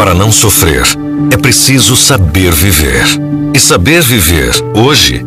Para não sofrer, é preciso saber viver. E saber viver, hoje,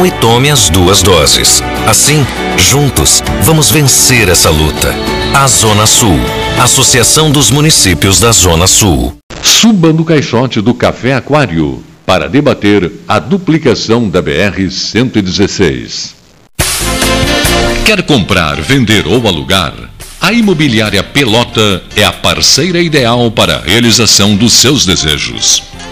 e tome as duas doses. Assim, juntos, vamos vencer essa luta. A Zona Sul, Associação dos Municípios da Zona Sul. Suba no caixote do Café Aquário para debater a duplicação da BR-116. Quer comprar, vender ou alugar? A Imobiliária Pelota é a parceira ideal para a realização dos seus desejos.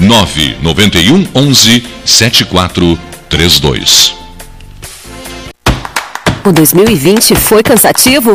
991 11 7432. O 2020 foi cansativo?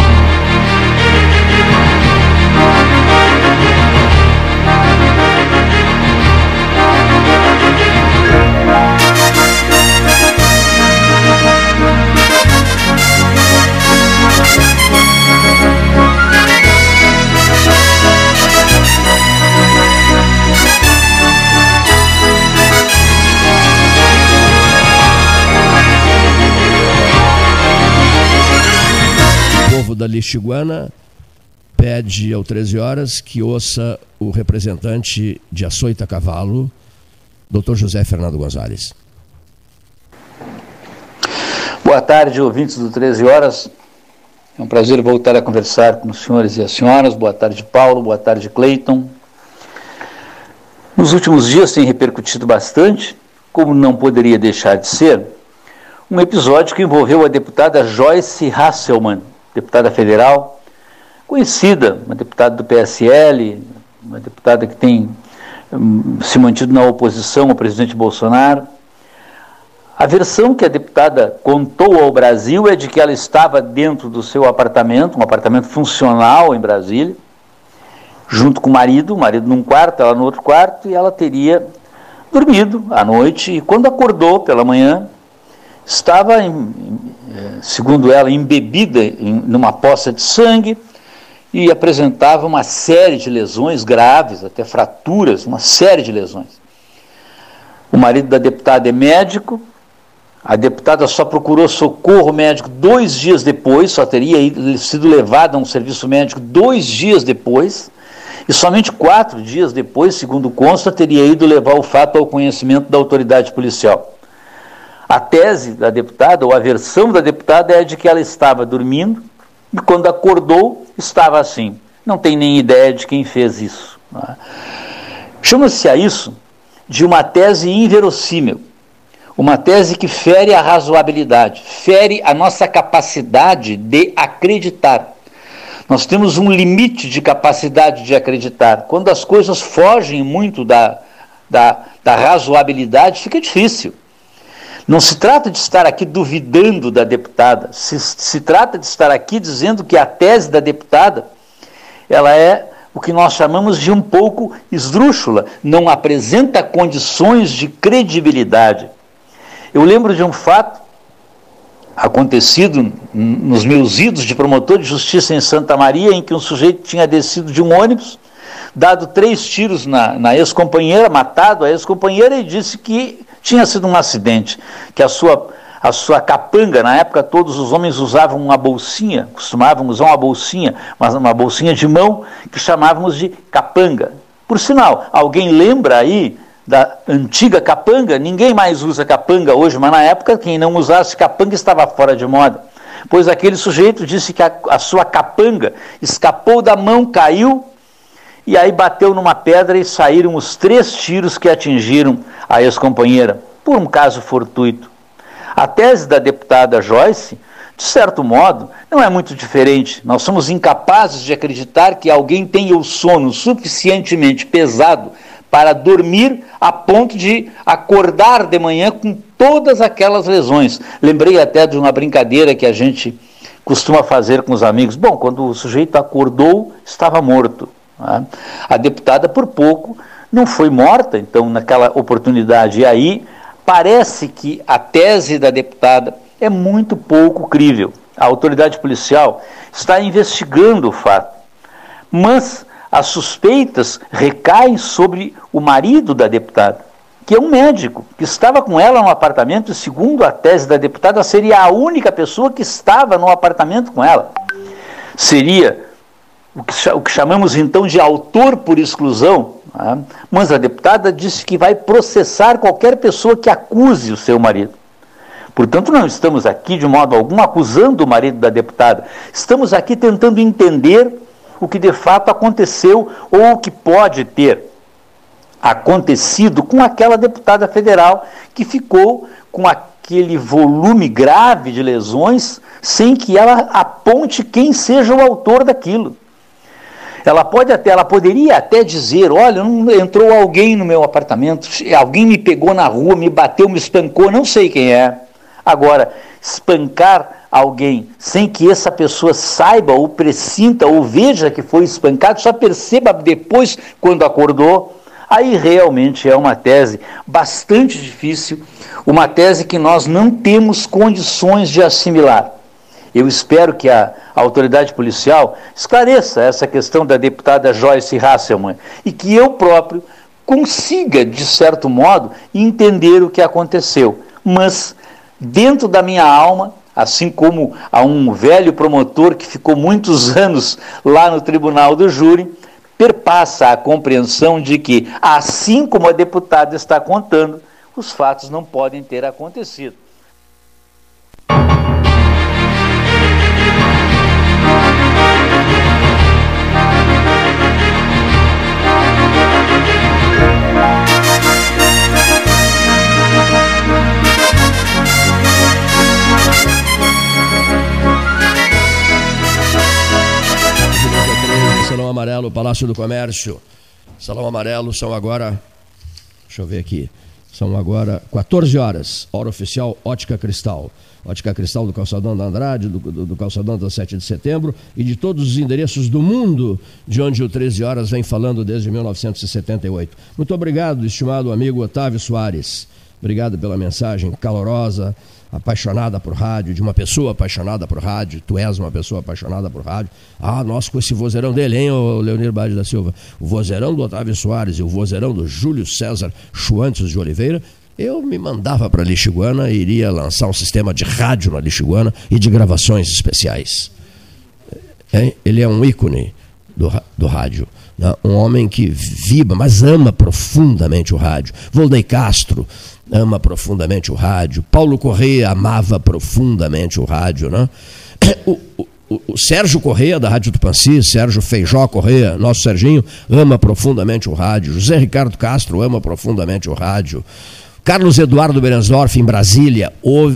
Da Lixiguana pede ao 13 horas que ouça o representante de Açoita Cavalo, Dr. José Fernando Gonzalez. Boa tarde, ouvintes do 13 horas. É um prazer voltar a conversar com os senhores e as senhoras. Boa tarde, Paulo. Boa tarde, Cleiton. Nos últimos dias tem repercutido bastante, como não poderia deixar de ser, um episódio que envolveu a deputada Joyce Hasselmann, deputada federal, conhecida, uma deputada do PSL, uma deputada que tem um, se mantido na oposição ao presidente Bolsonaro. A versão que a deputada contou ao Brasil é de que ela estava dentro do seu apartamento, um apartamento funcional em Brasília, junto com o marido, o marido num quarto, ela no outro quarto, e ela teria dormido à noite, e quando acordou pela manhã, estava, em, segundo ela, embebida em numa poça de sangue e apresentava uma série de lesões graves, até fraturas, uma série de lesões. O marido da deputada é médico, a deputada só procurou socorro médico dois dias depois, só teria sido levada a um serviço médico dois dias depois, e somente quatro dias depois, segundo consta, teria ido levar o fato ao conhecimento da autoridade policial. A tese da deputada, ou a versão da deputada, é de que ela estava dormindo e quando acordou estava assim. Não tem nem ideia de quem fez isso. É? Chama-se a isso de uma tese inverossímil, uma tese que fere a razoabilidade, fere a nossa capacidade de acreditar. Nós temos um limite de capacidade de acreditar. Quando as coisas fogem muito da, da, da razoabilidade, fica difícil. Não se trata de estar aqui duvidando da deputada, se, se trata de estar aqui dizendo que a tese da deputada ela é o que nós chamamos de um pouco esdrúxula, não apresenta condições de credibilidade. Eu lembro de um fato acontecido nos meus idos de promotor de justiça em Santa Maria, em que um sujeito tinha descido de um ônibus, dado três tiros na, na ex-companheira, matado a ex-companheira e disse que tinha sido um acidente, que a sua, a sua capanga, na época todos os homens usavam uma bolsinha, costumavam usar uma bolsinha, mas uma bolsinha de mão, que chamávamos de capanga. Por sinal, alguém lembra aí da antiga capanga? Ninguém mais usa capanga hoje, mas na época quem não usasse capanga estava fora de moda. Pois aquele sujeito disse que a, a sua capanga escapou da mão, caiu e aí bateu numa pedra e saíram os três tiros que atingiram a ex-companheira, por um caso fortuito. A tese da deputada Joyce, de certo modo, não é muito diferente. Nós somos incapazes de acreditar que alguém tenha o sono suficientemente pesado para dormir a ponto de acordar de manhã com todas aquelas lesões. Lembrei até de uma brincadeira que a gente costuma fazer com os amigos. Bom, quando o sujeito acordou, estava morto. Né? A deputada, por pouco, não foi morta, então, naquela oportunidade. E aí, parece que a tese da deputada é muito pouco crível. A autoridade policial está investigando o fato, mas as suspeitas recaem sobre o marido da deputada que é um médico, que estava com ela no apartamento, e segundo a tese da deputada, seria a única pessoa que estava no apartamento com ela. Seria o que, chamamos então de autor por exclusão, né? mas a deputada disse que vai processar qualquer pessoa que acuse o seu marido. Portanto, não estamos aqui de modo algum acusando o marido da deputada, estamos aqui tentando entender o que de fato aconteceu ou o que pode ter acontecido com aquela deputada federal que ficou com aquele volume grave de lesões sem que ela aponte quem seja o autor daquilo. Ela pode até, ela poderia até dizer, olha, entrou alguém no meu apartamento, alguém me pegou na rua, me bateu, me espancou, não sei quem é. Agora, espancar alguém sem que essa pessoa saiba ou pressinta ou veja que foi espancado, só perceba depois quando acordou, Aí realmente é uma tese bastante difícil, uma tese que nós não temos condições de assimilar. Eu espero que a autoridade policial esclareça essa questão da deputada Joyce Hasselman e que eu próprio consiga, de certo modo, entender o que aconteceu. Mas, dentro da minha alma, assim como a um velho promotor que ficou muitos anos lá no tribunal do júri, perpassa a compreensão de que, assim como a deputada está contando, os fatos não podem ter acontecido. Salão Amarelo, Palácio do Comércio. Salão Amarelo são agora, deixa eu ver aqui, são agora 14 horas, hora oficial Ótica Cristal. Ótica Cristal do Calçadão da Andrade, do, do, do, Calçadão da 7 de setembro e de todos os endereços do mundo de onde o 13 Horas vem falando desde 1978. Muito obrigado, estimado amigo Otávio Soares. Obrigado pela mensagem calorosa, apaixonada por rádio, de uma pessoa apaixonada por rádio, tu és uma pessoa apaixonada por rádio. Ah, nós com esse vozeirão dele, hein, o Leonir Bade da Silva? O vozeirão do Otávio Soares e o vozeirão do Júlio César Chuantes de Oliveira, eu me mandava para Lixiguana e iria lançar um sistema de rádio na Lixiguana e de gravações especiais. Hein? Ele é um ícone do, do rádio. Né? Um homem que vibra, mas ama profundamente o rádio. Volney Castro, ama profundamente o rádio. Paulo Correia amava profundamente o rádio, né? O, o, o Sérgio Correia, da Rádio Tupanci, Sérgio Feijó Correia, nosso Serginho, ama profundamente o rádio. José Ricardo Castro ama profundamente o rádio. Carlos Eduardo Berensdorf, em Brasília,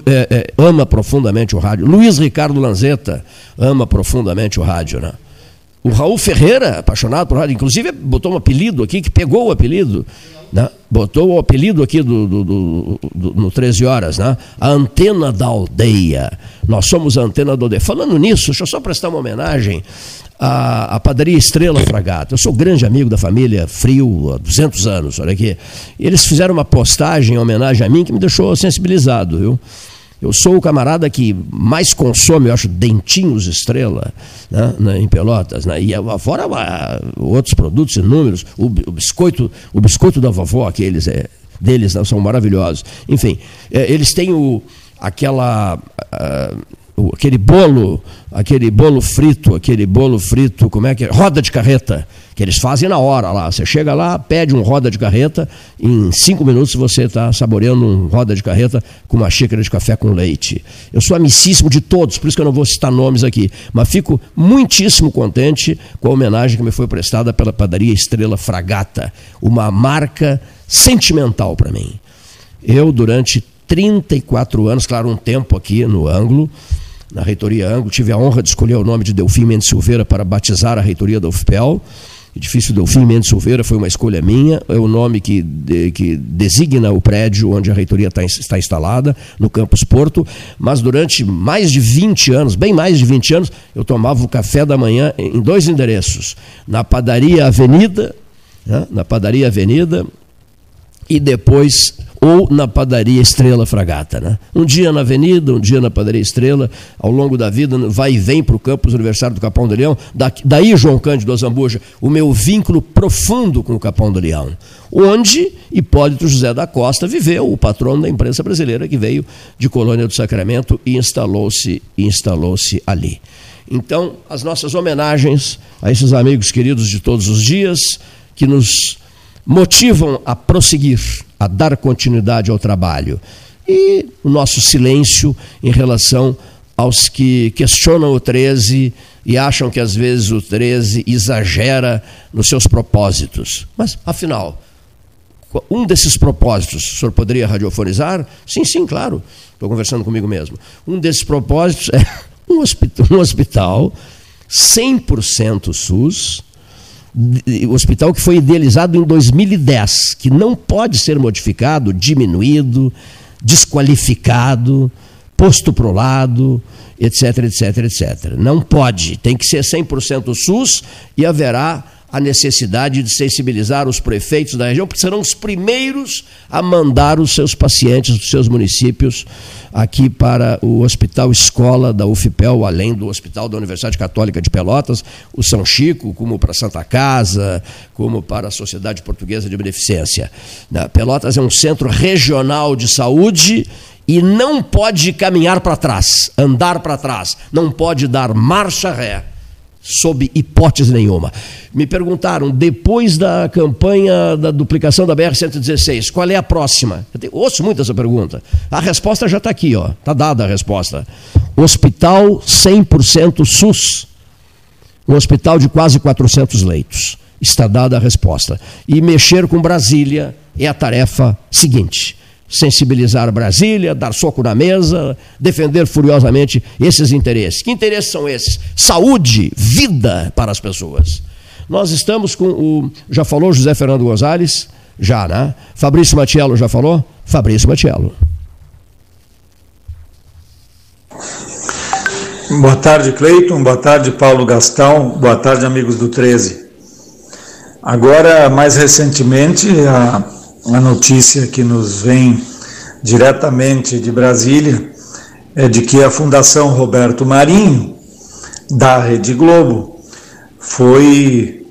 é, é, ama profundamente o rádio. Luiz Ricardo Lanzetta ama profundamente o rádio, né? O Raul Ferreira, apaixonado por rádio, inclusive botou um apelido aqui, que pegou o apelido, né? botou o apelido aqui do, do, do, do, no 13 Horas, né? a antena da aldeia. Nós somos a antena da aldeia. Falando nisso, deixa eu só prestar uma homenagem à, à padaria Estrela Fragata. Eu sou grande amigo da família Frio há 200 anos, olha aqui. Eles fizeram uma postagem em homenagem a mim que me deixou sensibilizado, viu? Eu sou o camarada que mais consome, eu acho, dentinhos estrela né, né, em Pelotas. Né, e fora outros produtos inúmeros, o, o, biscoito, o biscoito da vovó, aqueles é, deles né, são maravilhosos. Enfim, é, eles têm o, aquela. Uh, aquele bolo, aquele bolo frito, aquele bolo frito, como é que é? Roda de carreta que eles fazem na hora lá. Você chega lá, pede um roda de carreta, em cinco minutos você está saboreando um roda de carreta com uma xícara de café com leite. Eu sou amicíssimo de todos, por isso que eu não vou citar nomes aqui, mas fico muitíssimo contente com a homenagem que me foi prestada pela padaria Estrela Fragata, uma marca sentimental para mim. Eu, durante 34 anos, claro, um tempo aqui no ângulo, na reitoria ângulo, tive a honra de escolher o nome de Delfim Mendes Silveira para batizar a reitoria da UFPEL Edifício Delfim Mendes Silveira foi uma escolha minha, é o nome que, de, que designa o prédio onde a reitoria tá, está instalada, no Campus Porto, mas durante mais de 20 anos, bem mais de 20 anos, eu tomava o café da manhã em dois endereços, na padaria Avenida, né, na padaria Avenida, e depois ou na padaria Estrela Fragata. Né? Um dia na Avenida, um dia na padaria Estrela, ao longo da vida, vai e vem para o campus universitário do Capão do Leão. daí, João Cândido Azambuja, o meu vínculo profundo com o Capão do Leão, onde Hipólito José da Costa viveu, o patrono da imprensa brasileira que veio de Colônia do Sacramento e instalou-se instalou ali. Então, as nossas homenagens a esses amigos queridos de todos os dias que nos motivam a prosseguir, a dar continuidade ao trabalho. E o nosso silêncio em relação aos que questionam o 13 e acham que às vezes o 13 exagera nos seus propósitos. Mas, afinal, um desses propósitos, o senhor poderia radiofonizar? Sim, sim, claro. Estou conversando comigo mesmo. Um desses propósitos é um hospital, um hospital 100% SUS, o hospital que foi idealizado em 2010, que não pode ser modificado, diminuído, desqualificado, posto para o lado, etc, etc, etc. Não pode, tem que ser 100% SUS e haverá a necessidade de sensibilizar os prefeitos da região, porque serão os primeiros a mandar os seus pacientes dos seus municípios aqui para o Hospital Escola da UFPEL, além do Hospital da Universidade Católica de Pelotas, o São Chico, como para Santa Casa, como para a Sociedade Portuguesa de Beneficência. Pelotas é um centro regional de saúde e não pode caminhar para trás, andar para trás, não pode dar marcha ré sob hipótese nenhuma. Me perguntaram, depois da campanha da duplicação da BR-116, qual é a próxima? Eu ouço muito essa pergunta. A resposta já está aqui, está dada a resposta. Hospital 100% SUS. Um hospital de quase 400 leitos. Está dada a resposta. E mexer com Brasília é a tarefa seguinte sensibilizar Brasília, dar soco na mesa, defender furiosamente esses interesses. Que interesses são esses? Saúde, vida para as pessoas. Nós estamos com o. Já falou José Fernando Gonzalez? Já, né? Fabrício Matiello já falou? Fabrício Matiello. Boa tarde, Cleiton. Boa tarde, Paulo Gastão. Boa tarde, amigos do 13. Agora, mais recentemente, a a notícia que nos vem diretamente de Brasília é de que a Fundação Roberto Marinho, da Rede Globo, foi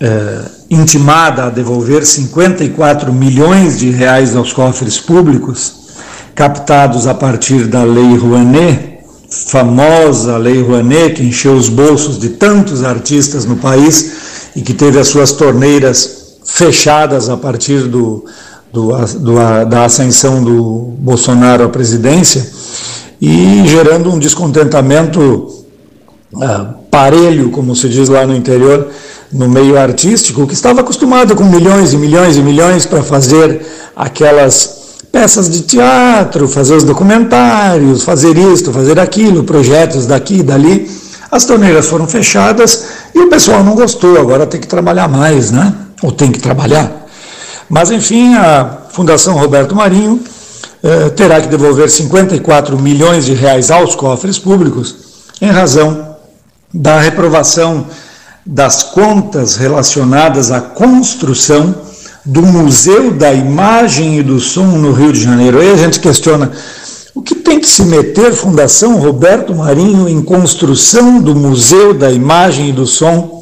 é, intimada a devolver 54 milhões de reais aos cofres públicos, captados a partir da Lei Rouanet, famosa Lei Rouanet, que encheu os bolsos de tantos artistas no país e que teve as suas torneiras fechadas a partir do, do, do, da ascensão do Bolsonaro à presidência e gerando um descontentamento uh, parelho, como se diz lá no interior, no meio artístico, que estava acostumado com milhões e milhões e milhões para fazer aquelas peças de teatro, fazer os documentários, fazer isto, fazer aquilo, projetos daqui e dali. As torneiras foram fechadas e o pessoal não gostou, agora tem que trabalhar mais, né? Ou tem que trabalhar. Mas, enfim, a Fundação Roberto Marinho eh, terá que devolver 54 milhões de reais aos cofres públicos em razão da reprovação das contas relacionadas à construção do Museu da Imagem e do Som no Rio de Janeiro. Aí a gente questiona o que tem que se meter Fundação Roberto Marinho em construção do Museu da Imagem e do Som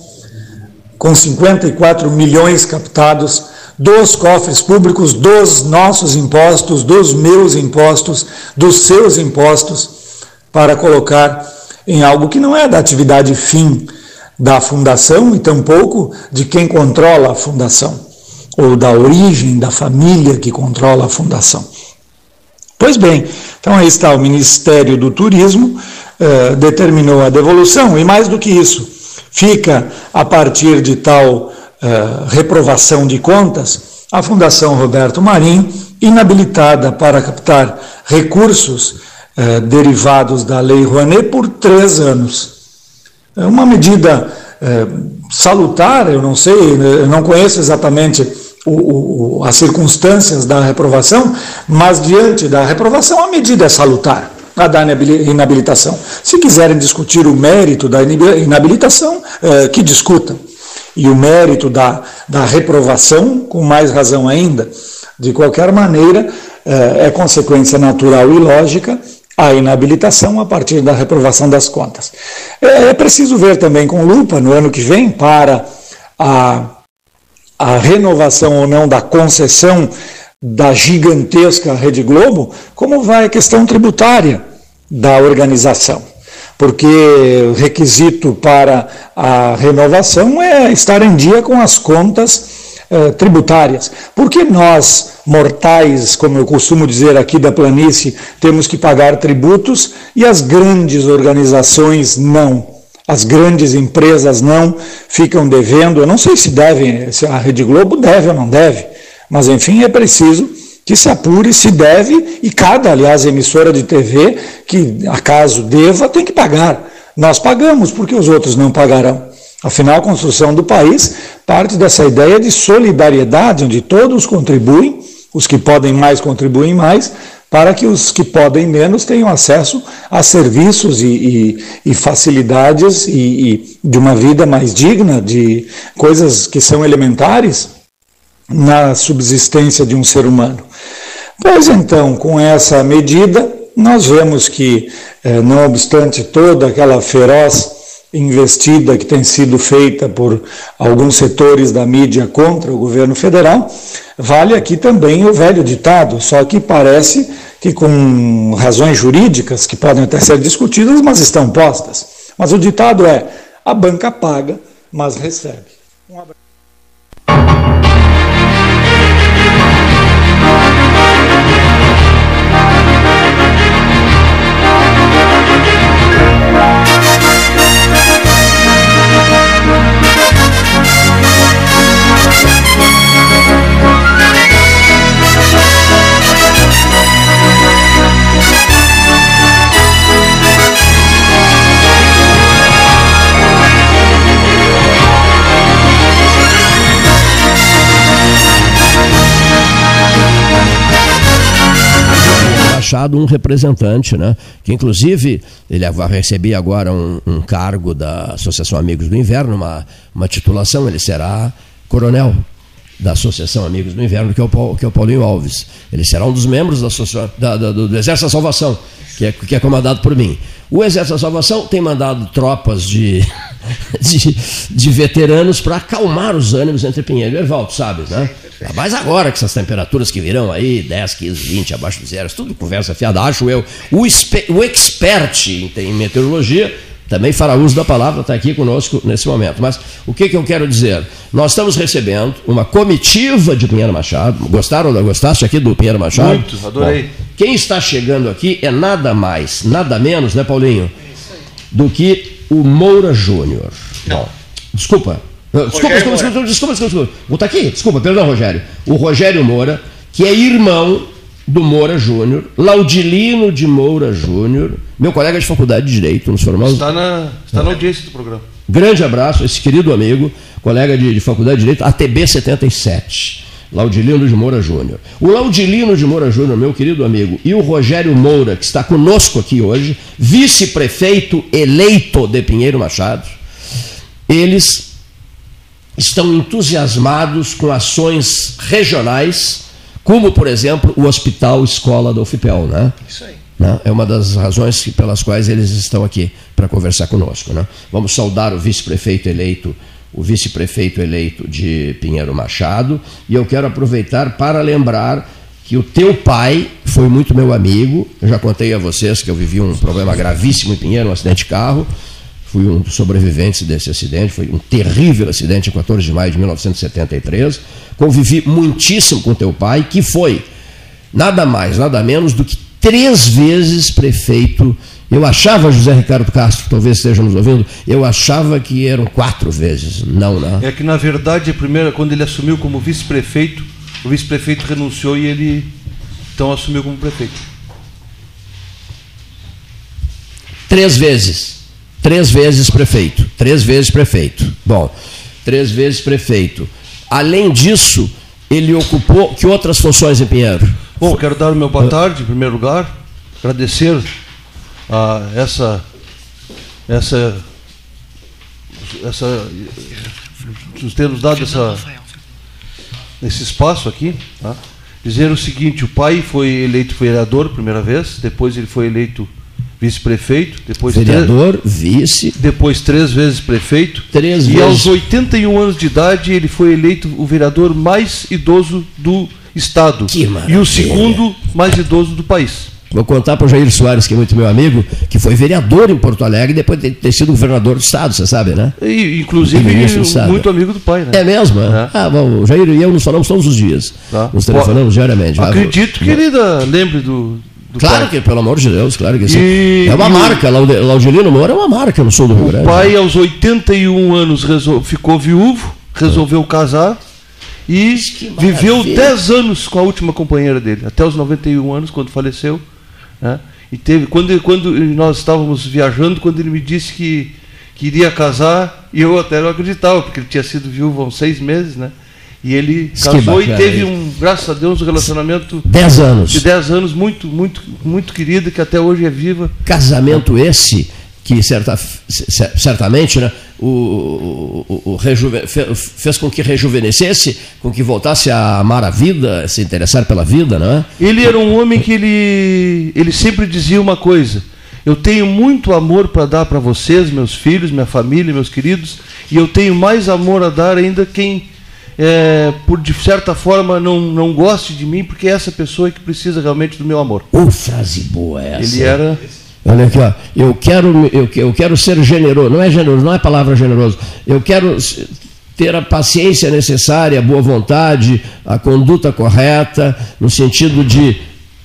com 54 milhões captados dos cofres públicos, dos nossos impostos, dos meus impostos, dos seus impostos, para colocar em algo que não é da atividade fim da fundação e tampouco de quem controla a fundação, ou da origem da família que controla a fundação. Pois bem, então aí está o Ministério do Turismo, eh, determinou a devolução, e mais do que isso, fica a partir de tal uh, reprovação de contas a Fundação Roberto Marinho, inabilitada para captar recursos uh, derivados da Lei Rouanet por três anos. É uma medida uh, salutar, eu não sei, eu não conheço exatamente as circunstâncias da reprovação, mas diante da reprovação a medida é salutar, a da inabilitação. Se quiserem discutir o mérito da inabilitação, eh, que discutam. E o mérito da, da reprovação, com mais razão ainda. De qualquer maneira, eh, é consequência natural e lógica a inabilitação a partir da reprovação das contas. É, é preciso ver também com lupa no ano que vem para a, a renovação ou não da concessão da gigantesca Rede Globo, como vai a questão tributária da organização. Porque o requisito para a renovação é estar em dia com as contas eh, tributárias. Por que nós, mortais, como eu costumo dizer aqui da planície, temos que pagar tributos e as grandes organizações não? As grandes empresas não ficam devendo. Eu não sei se devem, se a Rede Globo deve ou não deve, mas enfim, é preciso que se apure se deve e cada, aliás, emissora de TV que acaso deva tem que pagar. Nós pagamos porque os outros não pagarão. Afinal, a construção do país parte dessa ideia de solidariedade, onde todos contribuem, os que podem mais contribuem mais, para que os que podem menos tenham acesso a serviços e, e, e facilidades e, e, de uma vida mais digna, de coisas que são elementares na subsistência de um ser humano. Pois então, com essa medida, nós vemos que, eh, não obstante toda aquela feroz investida que tem sido feita por alguns setores da mídia contra o governo federal, vale aqui também o velho ditado, só que parece que com razões jurídicas que podem até ser discutidas, mas estão postas. Mas o ditado é: a banca paga, mas recebe. Um abraço. Achado um representante, né? que inclusive ele vai receber agora um, um cargo da Associação Amigos do Inverno, uma, uma titulação, ele será coronel da Associação Amigos do Inverno, que é o, que é o Paulinho Alves. Ele será um dos membros da, da, da, do, Exército da Salvação, que é, que é comandado por mim. O Exército da Salvação tem mandado tropas de, de, de veteranos para acalmar os ânimos entre Pinheiro e Ervaldo, sabe, né? Mas agora que essas temperaturas que virão aí, 10, 15, 20 abaixo de zero, tudo conversa fiada, acho eu. O, o expert em, em meteorologia também fará uso da palavra, está aqui conosco nesse momento. Mas o que, que eu quero dizer? Nós estamos recebendo uma comitiva de Pinheiro Machado. Gostaram, gostaste aqui do Pinheiro Machado? Muito, adorei. Bom, quem está chegando aqui é nada mais, nada menos, né, Paulinho? Do que o Moura Júnior. Não. Desculpa. Desculpa, desculpa, desculpa, desculpa, desculpa, Vou estar aqui, desculpa, perdão, Rogério. O Rogério Moura, que é irmão do Moura Júnior, Laudilino de Moura Júnior, meu colega de faculdade de Direito, nos formamos. Está na, está na audiência do programa. Grande abraço, esse querido amigo, colega de, de faculdade de Direito, ATB 77. Laudilino de Moura Júnior. O Laudilino de Moura Júnior, meu querido amigo, e o Rogério Moura, que está conosco aqui hoje, vice-prefeito eleito de Pinheiro Machado, eles estão entusiasmados com ações regionais como, por exemplo, o Hospital Escola da UFPEL. Né? Isso aí. Né? É uma das razões pelas quais eles estão aqui para conversar conosco. Né? Vamos saudar o vice-prefeito eleito, o vice-prefeito eleito de Pinheiro Machado, e eu quero aproveitar para lembrar que o teu pai foi muito meu amigo. Eu já contei a vocês que eu vivi um problema gravíssimo em Pinheiro, um acidente de carro. Fui um dos sobreviventes desse acidente, foi um terrível acidente em 14 de maio de 1973. Convivi muitíssimo com teu pai, que foi nada mais, nada menos do que três vezes prefeito. Eu achava, José Ricardo Castro, talvez esteja nos ouvindo, eu achava que eram quatro vezes. Não, não. É que, na verdade, a primeira, quando ele assumiu como vice-prefeito, o vice-prefeito renunciou e ele então assumiu como prefeito. Três vezes. Três vezes prefeito. Três vezes prefeito. Bom, três vezes prefeito. Além disso, ele ocupou que outras funções em Pinheiro? Bom, quero dar o meu boa tarde, em primeiro lugar, agradecer a essa essa essa nos termos dado essa esse espaço aqui, tá? dizer o seguinte: o pai foi eleito vereador primeira vez, depois ele foi eleito vice-prefeito, depois vereador, três, vice, depois três vezes prefeito, três e vezes. aos 81 anos de idade ele foi eleito o vereador mais idoso do estado e o segundo mais idoso do país. Vou contar para o Jair Soares, que é muito meu amigo, que foi vereador em Porto Alegre depois de ter sido governador do estado, você sabe, né? E, inclusive, muito amigo do pai, né? É mesmo? É. Ah, bom, o Jair e eu nos falamos todos os dias. Tá. Nos telefonamos diariamente. Acredito que ele lembre do, claro pai. que, pelo amor de Deus, claro que sim. E, é uma marca, o... Laudelino Moura é uma marca no sul do Rio Grande. O pai, aos 81 anos, resol... ficou viúvo, resolveu casar e viveu 10 anos com a última companheira dele, até os 91 anos, quando faleceu. Né? E teve quando, quando nós estávamos viajando, quando ele me disse que, que iria casar, e eu até não acreditava, porque ele tinha sido viúvo há uns seis meses, né? E ele casou e teve um, graças a Deus, um relacionamento dez anos. de 10 anos muito, muito, muito querido, que até hoje é viva. Casamento esse que certa, certamente né, o, o, o rejuve, fez com que rejuvenescesse, com que voltasse a amar a vida, a se interessar pela vida, não é? Ele era um homem que ele, ele sempre dizia uma coisa: eu tenho muito amor para dar para vocês, meus filhos, minha família, meus queridos, e eu tenho mais amor a dar ainda quem é, por de certa forma não, não goste de mim, porque é essa pessoa que precisa realmente do meu amor. Ô, frase boa essa. Ele era Olha aqui, ó. Eu quero, eu, quero ser generoso. Não é generoso, não é palavra generoso. Eu quero ter a paciência necessária, a boa vontade, a conduta correta, no sentido de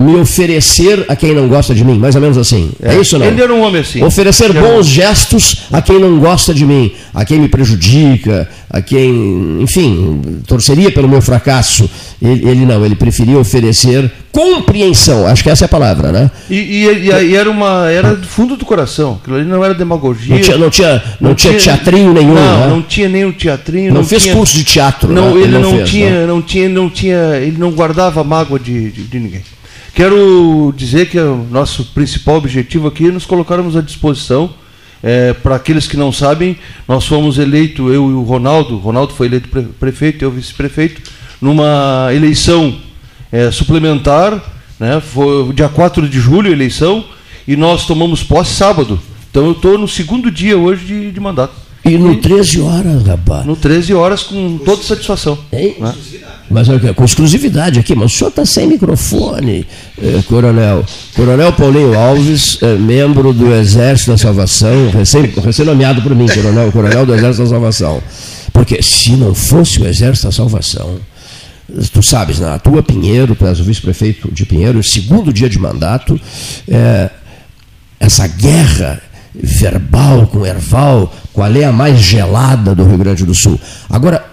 me oferecer a quem não gosta de mim, mais ou menos assim. É, é isso não? Ele era um homem assim. Oferecer bons gestos a quem não gosta de mim, a quem me prejudica, a quem, enfim, torceria pelo meu fracasso. Ele, ele não, ele preferia oferecer compreensão, acho que essa é a palavra, né? E, e, e, e era uma era do fundo do coração, aquilo ali não era demagogia. Não tinha, não tinha, não, não tinha, tinha, teatrinho nenhum. Não, né? não tinha nenhum teatrinho. Não, não fez tinha, curso de teatro. Não, né? ele, não, fez, tinha, não tinha, não tinha, ele não guardava mágoa de, de, de ninguém. Quero dizer que o nosso principal objetivo aqui é nos colocarmos à disposição. É, para aqueles que não sabem, nós fomos eleitos, eu e o Ronaldo, Ronaldo foi eleito prefeito, eu vice-prefeito, numa eleição é, suplementar, né, foi dia 4 de julho a eleição, e nós tomamos posse sábado. Então eu estou no segundo dia hoje de, de mandato. E no 13 horas, rapaz. No 13 horas, com toda satisfação. Hein? Né? Mas com exclusividade aqui, mas o senhor está sem microfone, eh, coronel. Coronel Paulinho Alves, eh, membro do Exército da Salvação, recém-nomeado recém por mim, coronel, coronel do Exército da Salvação. Porque se não fosse o Exército da Salvação, tu sabes, na tua Pinheiro, tu és o vice-prefeito de Pinheiro, segundo dia de mandato, eh, essa guerra verbal com Erval, qual é a mais gelada do Rio Grande do Sul. Agora,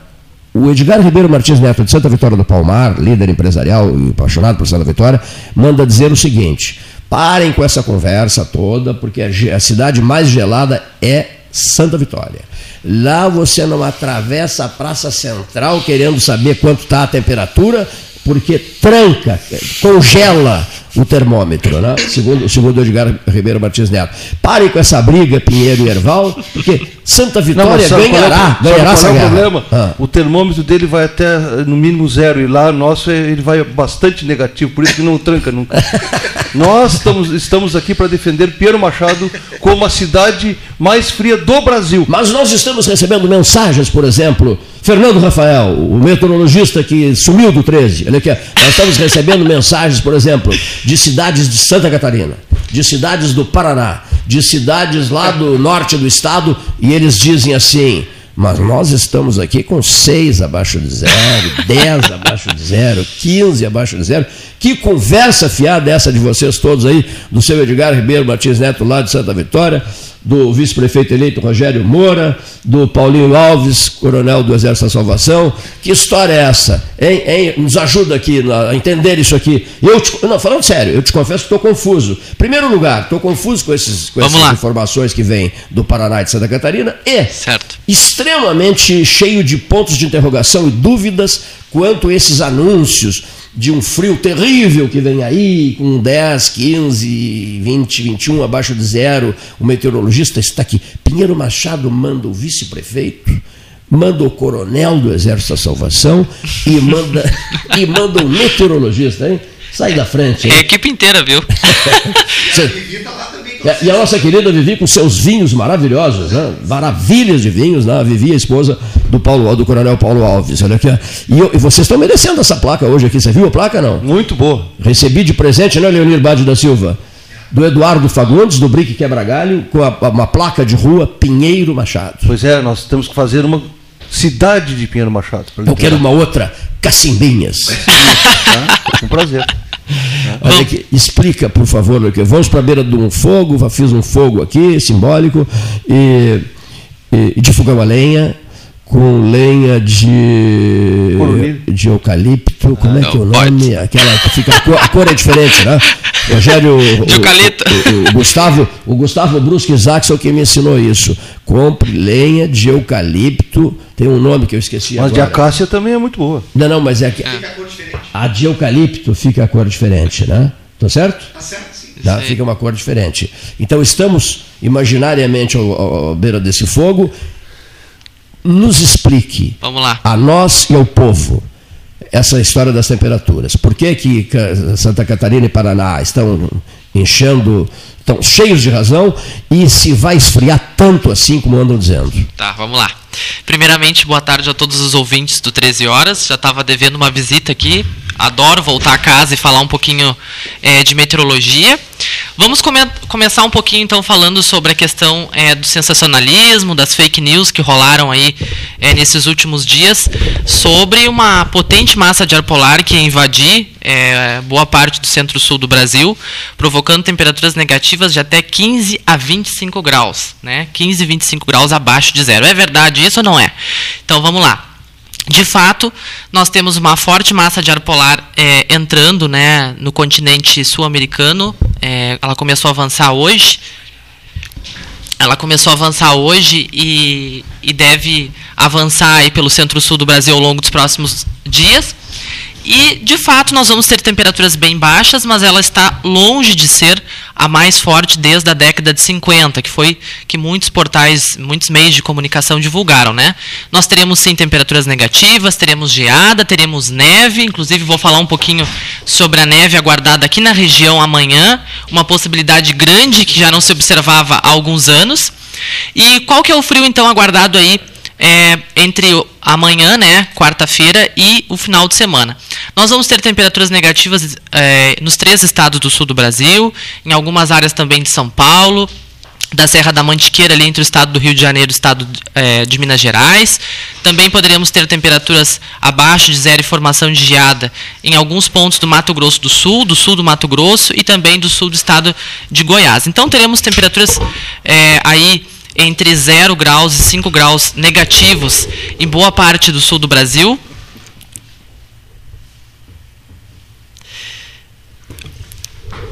o Edgar Ribeiro Martins Neto, de Santa Vitória do Palmar, líder empresarial e apaixonado por Santa Vitória, manda dizer o seguinte: parem com essa conversa toda, porque a cidade mais gelada é Santa Vitória. Lá você não atravessa a Praça Central querendo saber quanto está a temperatura, porque tranca, congela o termômetro, né? segundo, segundo Edgar Ribeiro Martins Neto. Parem com essa briga, Pinheiro e Erval, porque Santa Vitória não, ganhará, é, ganhará essa é guerra. problema? Ah. O termômetro dele vai até no mínimo zero, e lá nosso ele vai bastante negativo, por isso que não tranca nunca. Nós estamos, estamos aqui para defender Piero Machado como a cidade mais fria do Brasil. Mas nós estamos recebendo mensagens, por exemplo, Fernando Rafael, o meteorologista que sumiu do 13, olha aqui, nós estamos recebendo mensagens, por exemplo, de cidades de Santa Catarina, de cidades do Paraná, de cidades lá do norte do estado, e eles dizem assim: mas nós estamos aqui com 6 abaixo de zero, 10 abaixo de zero, 15 abaixo de zero. Que conversa fiada essa de vocês todos aí, do seu Edgar Ribeiro Martins Neto, lá de Santa Vitória, do vice-prefeito eleito Rogério Moura, do Paulinho Alves, coronel do Exército da Salvação. Que história é essa? Hein, hein? Nos ajuda aqui a entender isso aqui. Eu te, não, falando sério, eu te confesso que estou confuso. Primeiro lugar, estou confuso com, esses, com essas lá. informações que vêm do Paraná e de Santa Catarina. E, certo. extremamente cheio de pontos de interrogação e dúvidas quanto a esses anúncios de um frio terrível que vem aí, com 10, 15, 20, 21 abaixo de zero. O meteorologista está aqui. Pinheiro Machado manda o vice-prefeito, manda o coronel do Exército da Salvação e manda, e manda o meteorologista, hein? Sai da frente. Hein? É a equipe inteira, viu? E a nossa querida Vivi com seus vinhos maravilhosos, né? maravilhas de vinhos, né? Vivi, a esposa do Paulo do Coronel Paulo Alves. Olha aqui. E, eu, e vocês estão merecendo essa placa hoje aqui. Você viu a placa não? Muito boa. Recebi de presente, né, Leonir Bade da Silva? Do Eduardo Fagundes, do Brique Quebra Galho, com a, uma placa de rua Pinheiro Machado. Pois é, nós temos que fazer uma cidade de Pinheiro Machado. Eu quero uma outra, Cacimbinhas. Tá? Com prazer. Olha aqui, explica, por favor, aqui. vamos para a beira de um fogo, fiz um fogo aqui, simbólico, e, e de fogão a lenha, com lenha de, de eucalipto, como é que é o nome? Aquela que fica, a cor, a cor é diferente, né? Rogério, de eucalipto. O, o, o, Gustavo, o Gustavo Brusque Isaacson que me ensinou isso. Compre lenha de eucalipto, tem um nome que eu esqueci mas agora. de acácia também é muito boa. Não, não, mas é que fica a cor diferente. A de eucalipto fica a cor diferente, né? Tá certo? Tá certo, sim. Tá? Fica uma cor diferente. Então estamos imaginariamente à beira desse fogo nos explique, Vamos lá. a nós e ao povo, essa história das temperaturas. Por que, que Santa Catarina e Paraná estão enchendo, estão cheios de razão e se vai esfriar tanto assim como andam dizendo? Tá, vamos lá. Primeiramente, boa tarde a todos os ouvintes do 13 Horas. Já estava devendo uma visita aqui. Adoro voltar a casa e falar um pouquinho é, de meteorologia. Vamos come começar um pouquinho então falando sobre a questão é, do sensacionalismo, das fake news que rolaram aí é, nesses últimos dias, sobre uma potente massa de ar polar que invadir é, boa parte do centro-sul do Brasil, provocando temperaturas negativas de até 15 a 25 graus, né? 15 a 25 graus abaixo de zero. É verdade isso ou não é? Então vamos lá. De fato, nós temos uma forte massa de ar polar é, entrando né, no continente sul-americano. É, ela começou a avançar hoje. Ela começou a avançar hoje e, e deve avançar aí pelo centro-sul do Brasil ao longo dos próximos dias. E, de fato, nós vamos ter temperaturas bem baixas, mas ela está longe de ser a mais forte desde a década de 50, que foi que muitos portais, muitos meios de comunicação divulgaram, né? Nós teremos sim temperaturas negativas, teremos geada, teremos neve, inclusive vou falar um pouquinho sobre a neve aguardada aqui na região amanhã, uma possibilidade grande que já não se observava há alguns anos. E qual que é o frio então aguardado aí é, entre amanhã, né, quarta-feira, e o final de semana. Nós vamos ter temperaturas negativas é, nos três estados do sul do Brasil, em algumas áreas também de São Paulo, da Serra da Mantiqueira, ali entre o estado do Rio de Janeiro e o estado é, de Minas Gerais. Também poderíamos ter temperaturas abaixo de zero e formação de geada em alguns pontos do Mato Grosso do Sul, do sul do Mato Grosso e também do sul do estado de Goiás. Então teremos temperaturas é, aí entre 0 graus e 5 graus negativos em boa parte do sul do Brasil.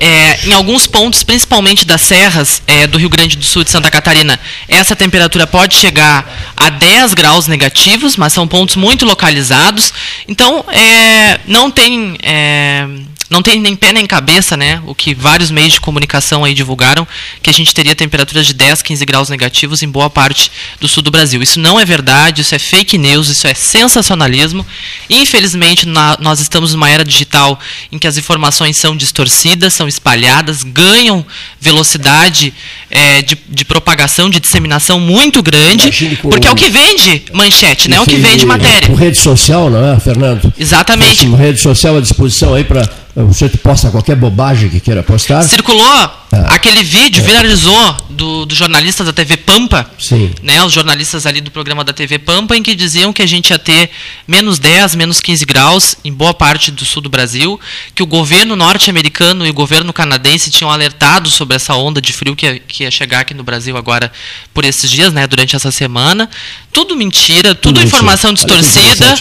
É, em alguns pontos, principalmente das serras é, do Rio Grande do Sul e de Santa Catarina, essa temperatura pode chegar a 10 graus negativos, mas são pontos muito localizados. Então, é, não tem é, não tem nem pé nem cabeça, né? O que vários meios de comunicação aí divulgaram, que a gente teria temperaturas de 10, 15 graus negativos em boa parte do sul do Brasil. Isso não é verdade, isso é fake news, isso é sensacionalismo. Infelizmente, na, nós estamos numa era digital em que as informações são distorcidas, são espalhadas, ganham velocidade é, de, de, propagação, de disseminação muito grande, porque é o que vende manchete, né? É o que vende matéria. Com rede social, não é, Fernando? Exatamente. Com rede social à disposição aí para você posta qualquer bobagem que queira postar. Circulou ah. aquele vídeo, é. viralizou do, do jornalista da TV Pampa, Sim. né, os jornalistas ali do programa da TV Pampa, em que diziam que a gente ia ter menos 10, menos 15 graus em boa parte do sul do Brasil, que o governo norte-americano e o governo canadense tinham alertado sobre essa onda de frio que ia, que ia chegar aqui no Brasil agora por esses dias, né, durante essa semana. Tudo mentira, tudo, tudo informação distorcida,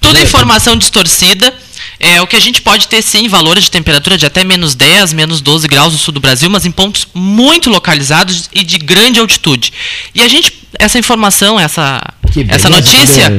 tudo informação distorcida É, o que a gente pode ter sim valores de temperatura de até menos 10, menos 12 graus no sul do Brasil, mas em pontos muito localizados e de grande altitude. E a gente, essa informação, essa, essa notícia.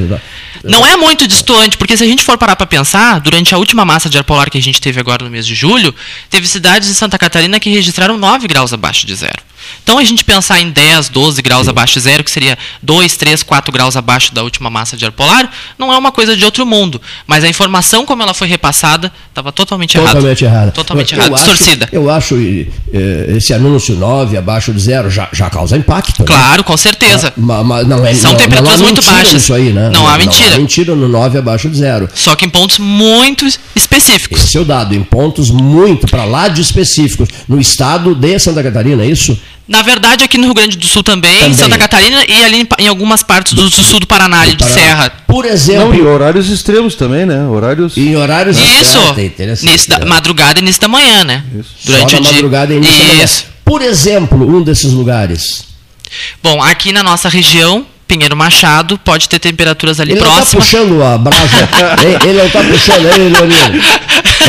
Não é muito distante, porque se a gente for parar para pensar, durante a última massa de ar polar que a gente teve agora no mês de julho, teve cidades em Santa Catarina que registraram 9 graus abaixo de zero. Então a gente pensar em 10, 12 graus Sim. abaixo de zero, que seria 2, 3, 4 graus abaixo da última massa de ar polar, não é uma coisa de outro mundo. Mas a informação como ela foi repassada estava totalmente errada. Totalmente errada. Totalmente errada, distorcida. Eu acho eh, esse anúncio 9 abaixo de zero já, já causa impacto. Né? Claro, com certeza. Mas, mas não é, São não, temperaturas não muito baixas. Aí, né? Não, há mentira. Não há mentira no 9 abaixo de zero. Só que em pontos muito específicos. Esse é o dado, em pontos muito para lá de específicos. No estado de Santa Catarina, é isso? Na verdade, aqui no Rio Grande do Sul também, também. Santa Catarina e ali em, em algumas partes do, do, sul do Paraná, do de Paraná. Serra. Por exemplo. Não, e horários extremos também, né? Horários. E horários Isso. Início da madrugada e início da manhã, né? Isso. Durante Só o dia. madrugada e início Isso. da manhã. Por exemplo, um desses lugares. Bom, aqui na nossa região, Pinheiro Machado, pode ter temperaturas ali ele próximas. Ele está puxando a brasa. ele não está puxando aí, Leonino.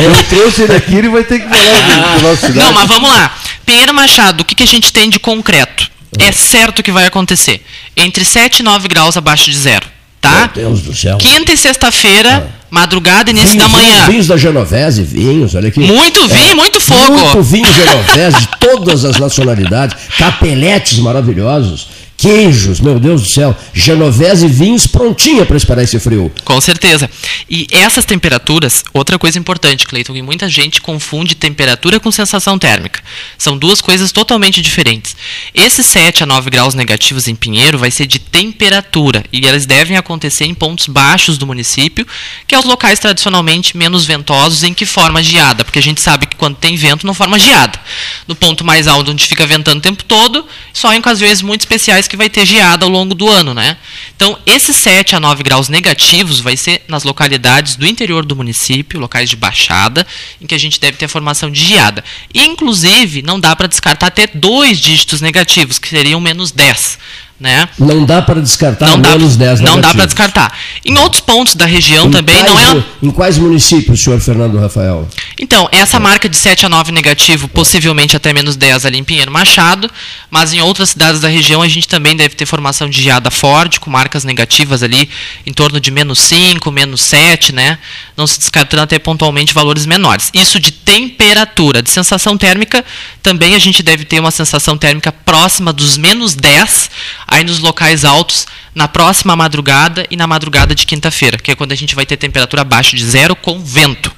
Eu trouxe ele aqui, ele vai ter que falar do nosso cidade. Não, mas vamos lá. Pinheiro Machado, o que, que a gente tem de concreto? É certo que vai acontecer. Entre 7 e 9 graus abaixo de zero. Tá? Meu Deus do céu. Quinta e sexta-feira, ah. madrugada, início vinhos, da manhã. Vinhos da Genovese, vinhos, olha aqui. Muito vinho, é, muito fogo. Muito vinho Genovese, de todas as nacionalidades. Capeletes maravilhosos queijos, meu Deus do céu, genovese e vinhos prontinha para esperar esse frio. Com certeza. E essas temperaturas, outra coisa importante, Cleiton, que muita gente confunde temperatura com sensação térmica. São duas coisas totalmente diferentes. Esses 7 a 9 graus negativos em Pinheiro vai ser de temperatura e elas devem acontecer em pontos baixos do município, que é os locais tradicionalmente menos ventosos em que forma geada, porque a gente sabe que quando tem vento não forma geada. No ponto mais alto onde fica ventando o tempo todo, só em ocasiões muito especiais que vai ter geada ao longo do ano, né? Então, esses 7 a 9 graus negativos vai ser nas localidades do interior do município, locais de baixada, em que a gente deve ter formação de geada. Inclusive, não dá para descartar até dois dígitos negativos, que seriam menos 10. Né? Não dá para descartar não menos dá, 10 Não negativos. dá para descartar. Em outros pontos da região em também não é. Em quais municípios, senhor Fernando Rafael? Então, essa marca de 7 a 9 negativo, possivelmente até menos 10 ali em Pinheiro Machado, mas em outras cidades da região a gente também deve ter formação de geada forte, com marcas negativas ali em torno de menos 5, menos 7, né? Não se descartando até pontualmente valores menores. Isso de temperatura. De sensação térmica, também a gente deve ter uma sensação térmica próxima dos menos 10 aí nos locais altos na próxima madrugada e na madrugada de quinta-feira, que é quando a gente vai ter temperatura abaixo de zero com vento.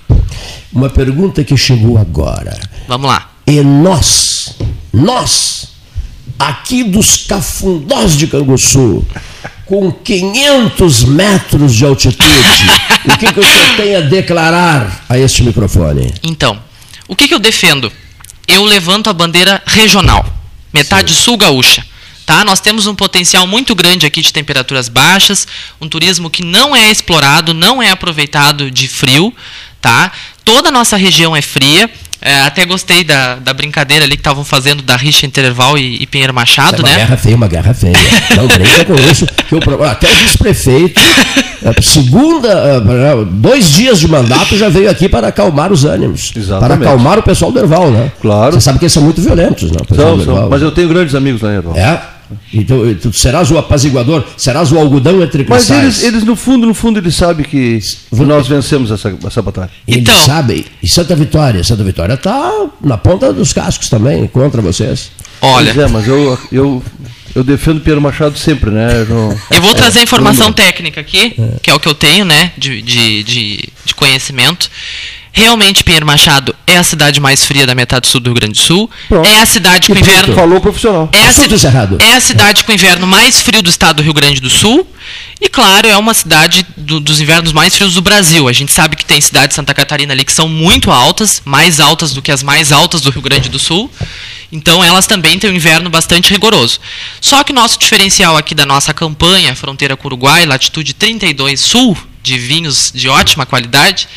Uma pergunta que chegou agora. Vamos lá. E nós, nós, aqui dos cafundós de Canguçu, com 500 metros de altitude, o que, que o senhor tem a declarar a este microfone? Então, o que, que eu defendo? Eu levanto a bandeira regional, metade Sim. sul gaúcha. Tá? Nós temos um potencial muito grande aqui de temperaturas baixas, um turismo que não é explorado, não é aproveitado de frio. Tá? Toda a nossa região é fria. É, até gostei da, da brincadeira ali que estavam fazendo da rixa Interval e, e Pinheiro Machado, é uma né? Guerra feia, uma guerra feia. Não brinca com isso. Que o, até o vice-prefeito, é, segunda, é, dois dias de mandato, já veio aqui para acalmar os ânimos. Exatamente. Para acalmar o pessoal do Erval, né? Claro. Você sabe que eles são muito violentos, né? São, são, mas eu tenho grandes amigos lá em Erval. É? Então, tu serás o apaziguador, serás o algodão entre cristais. Mas eles, eles, no fundo, no fundo, eles sabem que nós vencemos essa, essa batalha. Eles então, sabem. E Santa Vitória? Santa Vitória está na ponta dos cascos também, contra vocês. Olha. Pois é, mas eu, eu, eu defendo Pedro Machado sempre, né? Eu vou trazer é, informação técnica aqui, é. que é o que eu tenho, né, de, de, de, de conhecimento. Realmente, Pinheiro Machado é a cidade mais fria da metade sul do Rio Grande do Sul. Pronto. É a cidade com inverno. Falou profissional. É a, é a cidade com inverno mais frio do estado do Rio Grande do Sul. E claro, é uma cidade do, dos invernos mais frios do Brasil. A gente sabe que tem cidades de Santa Catarina ali que são muito altas, mais altas do que as mais altas do Rio Grande do Sul. Então elas também têm um inverno bastante rigoroso. Só que nosso diferencial aqui da nossa campanha, fronteira com o Uruguai, latitude 32 sul, de vinhos de ótima qualidade,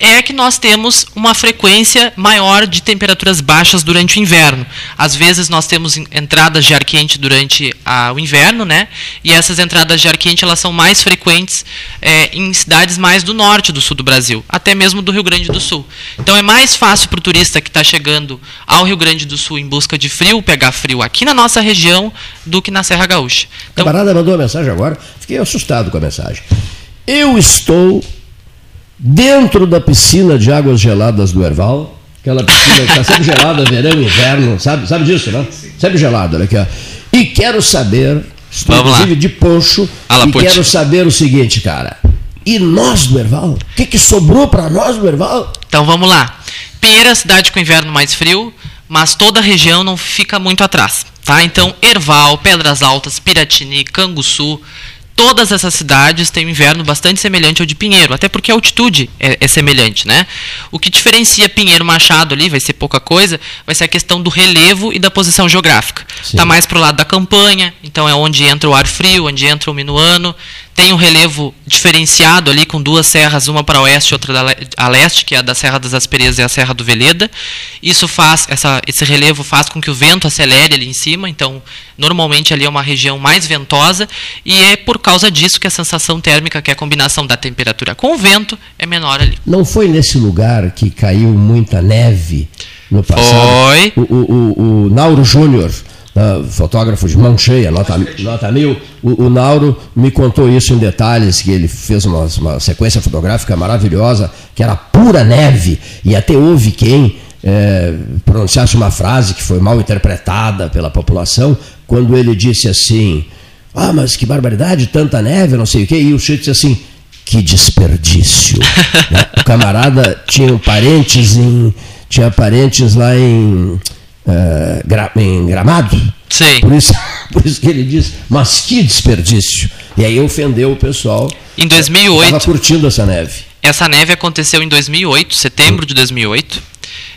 é que nós temos uma frequência maior de temperaturas baixas durante o inverno. Às vezes nós temos entradas de ar quente durante a, o inverno, né? E essas entradas de ar quente elas são mais frequentes é, em cidades mais do norte do sul do Brasil, até mesmo do Rio Grande do Sul. Então é mais fácil para o turista que está chegando ao Rio Grande do Sul em busca de frio, pegar frio aqui na nossa região, do que na Serra Gaúcha. Então, Camarada mandou uma mensagem agora, fiquei assustado com a mensagem. Eu estou dentro da piscina de águas geladas do Erval, aquela piscina que está sempre gelada, verão e inverno, sabe, sabe disso, né? Sempre gelada, olha aqui, ó. E quero saber, estou Vamos inclusive de poncho, Ala, e quero saber o seguinte, cara. E nós do Erval? O que, que sobrou para nós do Erval? Então vamos lá. Pinheiro é a cidade com inverno mais frio, mas toda a região não fica muito atrás. Tá? Então, Erval, Pedras Altas, Piratini, Canguçu, todas essas cidades têm um inverno bastante semelhante ao de Pinheiro, até porque a altitude é, é semelhante, né? O que diferencia Pinheiro Machado ali, vai ser pouca coisa, vai ser a questão do relevo e da posição geográfica. Está mais para o lado da campanha, então é onde entra o ar frio, onde entra o minuano. Tem um relevo diferenciado ali com duas serras, uma para oeste e outra a leste, que é a da Serra das Asperezas e a Serra do Veleda. Isso faz, essa, esse relevo faz com que o vento acelere ali em cima, então normalmente ali é uma região mais ventosa e é por causa disso que a sensação térmica, que é a combinação da temperatura com o vento, é menor ali. Não foi nesse lugar que caiu muita neve no passado? Foi. O, o, o, o Nauro Júnior, ah, fotógrafo de mão cheia, nota, nota mil, o, o Nauro me contou isso em detalhes, que ele fez uma, uma sequência fotográfica maravilhosa, que era pura neve, e até houve quem eh, pronunciasse uma frase que foi mal interpretada pela população, quando ele disse assim, ah, mas que barbaridade, tanta neve, não sei o quê, e o Chico disse assim, que desperdício. né? O camarada tinha parentes em. Tinha parentes lá em, eh, Gra- em Gramado. Sim. Por isso, por isso que ele diz, mas que desperdício. E aí ofendeu o pessoal. Em 2008. Estava curtindo essa neve. Essa neve aconteceu em 2008, setembro de 2008.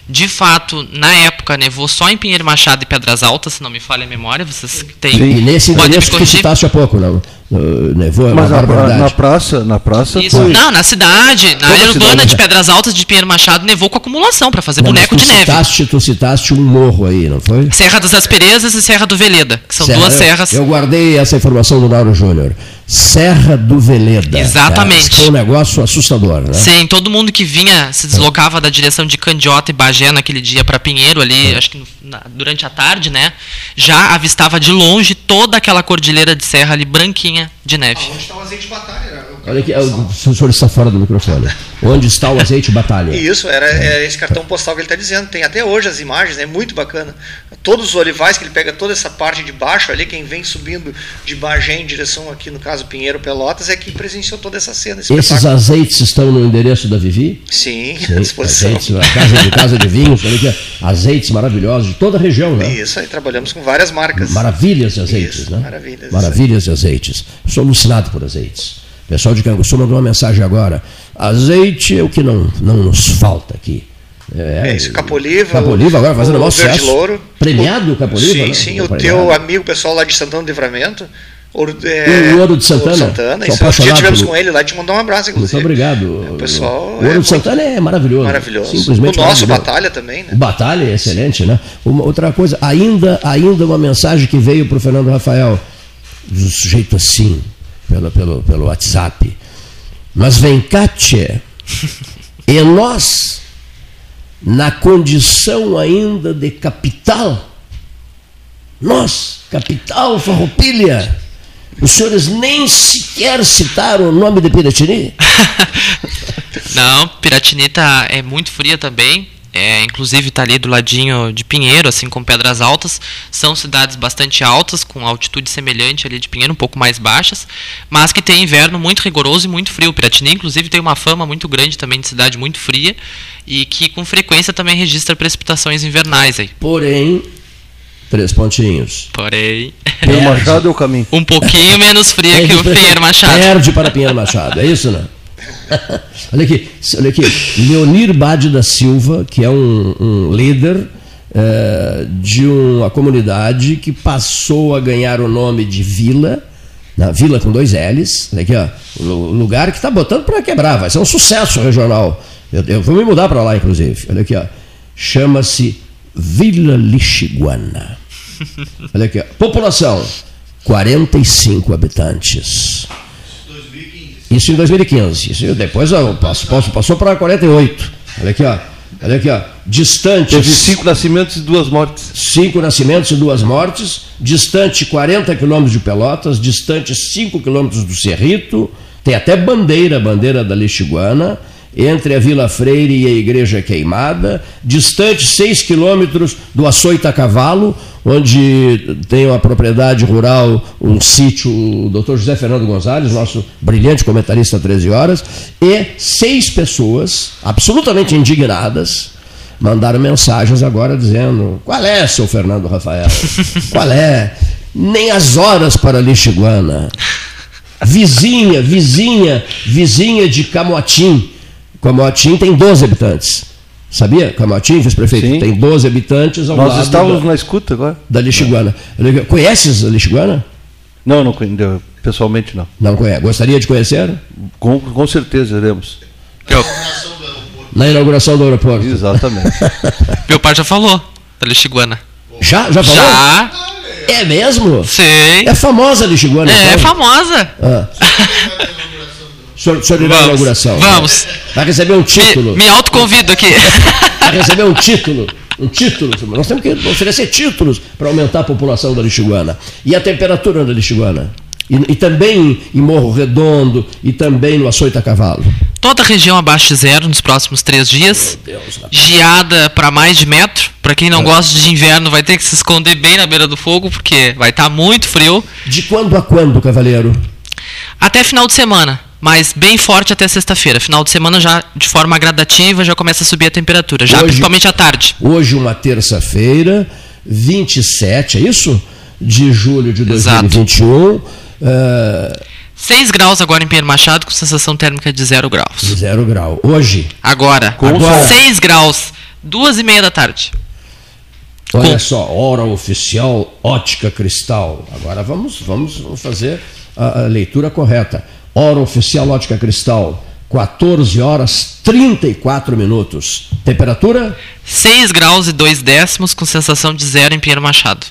De fato, na época, nevou só em Pinheiro Machado e Pedras Altas, se não me falha a memória. Vocês têm. E nesse endereço que citaste há pouco, não? Uh, nevou, é uma Mas na, barbaridade. na praça, na praça Isso, foi. não, na cidade, na Toda área urbana cidade. de Pedras Altas de Pinheiro Machado, nevou com acumulação para fazer Não, boneco de neve. Citaste, tu citaste um morro aí, não foi? Serra das Asperezas e Serra do Veleda, que são Serra- duas eu- serras. Eu guardei essa informação do Nauro Júnior. Serra do Veleda. Exatamente. Tá? Foi um negócio assustador, né? Sim, todo mundo que vinha, se deslocava da direção de Candiota e Bagé naquele dia para Pinheiro ali, É. acho que na- durante a tarde, né? Já avistava de longe toda aquela cordilheira de serra ali branquinha de neve. Onde está o azeite de batalha? Olha aqui, o senhor está fora do microfone. Onde está o azeite batalha? Isso, era é esse cartão postal que ele está dizendo. Tem até hoje as imagens, é muito bacana. Todos os olivais que ele pega toda essa parte de baixo ali, quem vem subindo de Bagé em direção aqui, no caso Pinheiro Pelotas, é que presenciou toda essa cena. esse Esses espetáculo. azeites estão no endereço da Vivi? Sim, Sim, à disposição. azeites, na casa de, casa de vinhos, olha aqui, azeites maravilhosos de toda a região, né? Isso, aí trabalhamos com várias marcas. Maravilhas de azeites, Isso, né? maravilhas. Maravilhas de azeites. Sou alucinado por azeites. O pessoal de Canguçu mandou uma mensagem agora. Azeite é o que não, não nos falta aqui. É isso, Capoliva. Capoliva agora fazendo o maior sucesso. Louro. Premiado o Capoliva? Sim, né? sim. O teu amigo pessoal lá de Santana do Livramento. Ouro, O Ouro de Santana? Ouro Santana. Sou Isso, dia tivemos pelo- com ele lá, te mandou um abraço, Muito inclusive. obrigado. O pessoal O é Ouro de muito Santana é maravilhoso. Maravilhoso. Simplesmente o nosso. Batalha também, né? Batalha é excelente, né? Uma outra coisa, ainda, ainda uma mensagem que veio para o Fernando Rafael, do sujeito assim, pelo, pelo, pelo WhatsApp. Mas vem cá, tchê, e nós, na condição ainda de capital, nós, capital farroupilha, os senhores nem sequer citaram o nome de Piratini? Não, Piratinita é muito fria também. É, inclusive está ali do ladinho de Pinheiro, assim como Pedras Altas. São cidades bastante altas, com altitude semelhante ali de Pinheiro, um pouco mais baixas, mas que tem inverno muito rigoroso e muito frio. Piratini, inclusive, tem uma fama muito grande também de cidade muito fria e que com frequência também registra precipitações invernais aí. Porém, três pontinhos. Porém, Pinheiro Machado é o caminho. um pouquinho menos fria que o. Pinheiro Machado. Perde para Pinheiro Machado, é isso, né? olha aqui, olha aqui. Leonir Bade da Silva, que é um, um líder eh, de uma comunidade que passou a ganhar o nome de vila Na Vila com dois L's, olha aqui, ó, o lugar que está botando para quebrar, vai ser um sucesso regional. Eu, eu vou me mudar para lá, inclusive. Olha aqui, ó. Chama-se Vila Lixiguana. Olha aqui, ó. população 45 habitantes. Isso em 2015. Isso depois ó, passou, passou para 48. Olha aqui, ó. Olha aqui, ó. Distante. Teve cinco nascimentos e duas mortes. Cinco nascimentos e duas mortes. Distante 40 quilômetros de Pelotas, distante 5 quilômetros do Cerrito. Tem até bandeira, bandeira da Lixiguana entre a Vila Freire e a Igreja Queimada, distante 6 quilômetros do Açoita Cavalo, onde tem uma propriedade rural, um sítio, o doutor José Fernando Gonzalez, nosso brilhante comentarista 13 horas, e seis pessoas absolutamente indignadas mandaram mensagens agora dizendo: qual é, seu Fernando Rafael? Qual é? Nem as horas para Lixiguana. Vizinha, vizinha, vizinha de Camotim Camotim tem 12 habitantes. Sabia? Camotim, vice-prefeito, tem 12 habitantes ao Nós lado estávamos da, na escuta agora. Da Lixiguana. Conheces a Lixiguana? Não, não conheço. Pessoalmente não. Não conhece. Gostaria de conhecer? Com, com certeza iremos. Eu... Na inauguração do aeroporto. Exatamente. Meu pai já falou da Lixiguana. Já? Já falou? Já. É mesmo? Sim. É famosa a Lixiguana? É, então? famosa. Ah. Senhor, irá na inauguração. Vamos. Vai receber um título. Me, me autoconvido aqui. Vai receber um título. Um título. Nós temos que oferecer títulos para aumentar a população da Lixiguana. E a temperatura da Lixiguana? E, e, também em Morro Redondo e também no Açoita Cavalo. Toda a região abaixo de zero nos próximos três dias. Deus, Geada para mais de metro. Para quem não é. gosta de inverno, vai ter que se esconder bem na beira do fogo, porque vai estar tá muito frio. De quando a quando, cavaleiro? Até final de semana mas bem forte até sexta-feira. Final de semana já de forma gradativa já começa a subir a temperatura, já hoje, principalmente à tarde. Hoje uma terça-feira, 27, é isso? De julho de 2021. Uh... 6 graus agora em Pedro Machado, com sensação térmica de 0 graus. De 0 grau. Hoje? Agora. Com agora. 6 graus, duas e meia da tarde. Olha com... só, hora oficial ótica cristal. Agora vamos, vamos fazer a, a leitura correta. Hora oficial ótica cristal, 14 horas 34 minutos. Temperatura? 6 graus e 2 décimos, com sensação de zero em Pinheiro Machado.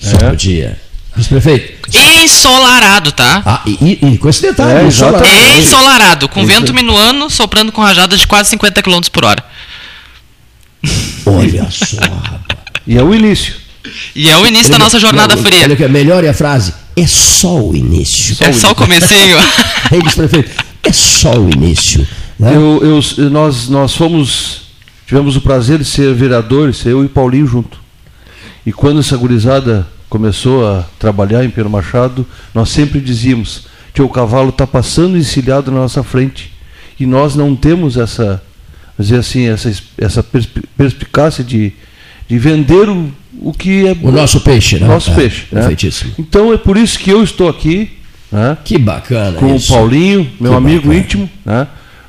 Só é. dia. Vice-prefeito. Ensolarado, tá? Ah, e, e, com esse detalhe, é, ensolarado. Ensolarado, com Isso. vento minuano, soprando com rajadas de quase 50 km por hora. Olha só. e é o início. E é o início da nossa jornada fria. Olha que melhor é a frase. É só o início. Só é só o comecinho. Eles prefeito. É só o início. Né? Eu, eu, nós, nós fomos, tivemos o prazer de ser vereadores, eu e Paulinho junto. E quando essa gurizada começou a trabalhar em Pedro Machado, nós sempre dizíamos que o cavalo está passando encilhado na nossa frente. E nós não temos essa, dizer assim, essa, essa perspicácia de, de vender o, o que é o nosso peixe, né? Nosso é, peixe. Né? Então é por isso que eu estou aqui. Né? Que bacana. Com isso. o Paulinho, meu que amigo bacana. íntimo. Né?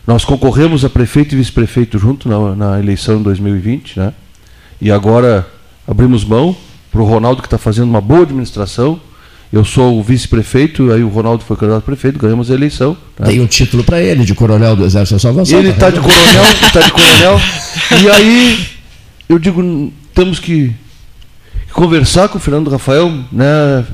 Nós concorremos a prefeito e vice-prefeito junto na, na, eleição em 2020. Né? E agora abrimos mão para o Ronaldo, que está fazendo uma boa administração. Eu sou o vice-prefeito, aí o Ronaldo foi candidato a prefeito, ganhamos a eleição. Né? Dei um título para ele de coronel do Exército Salvação. Ele está tá de coronel, está de coronel. E aí eu digo, temos que conversar com o Fernando Rafael, né?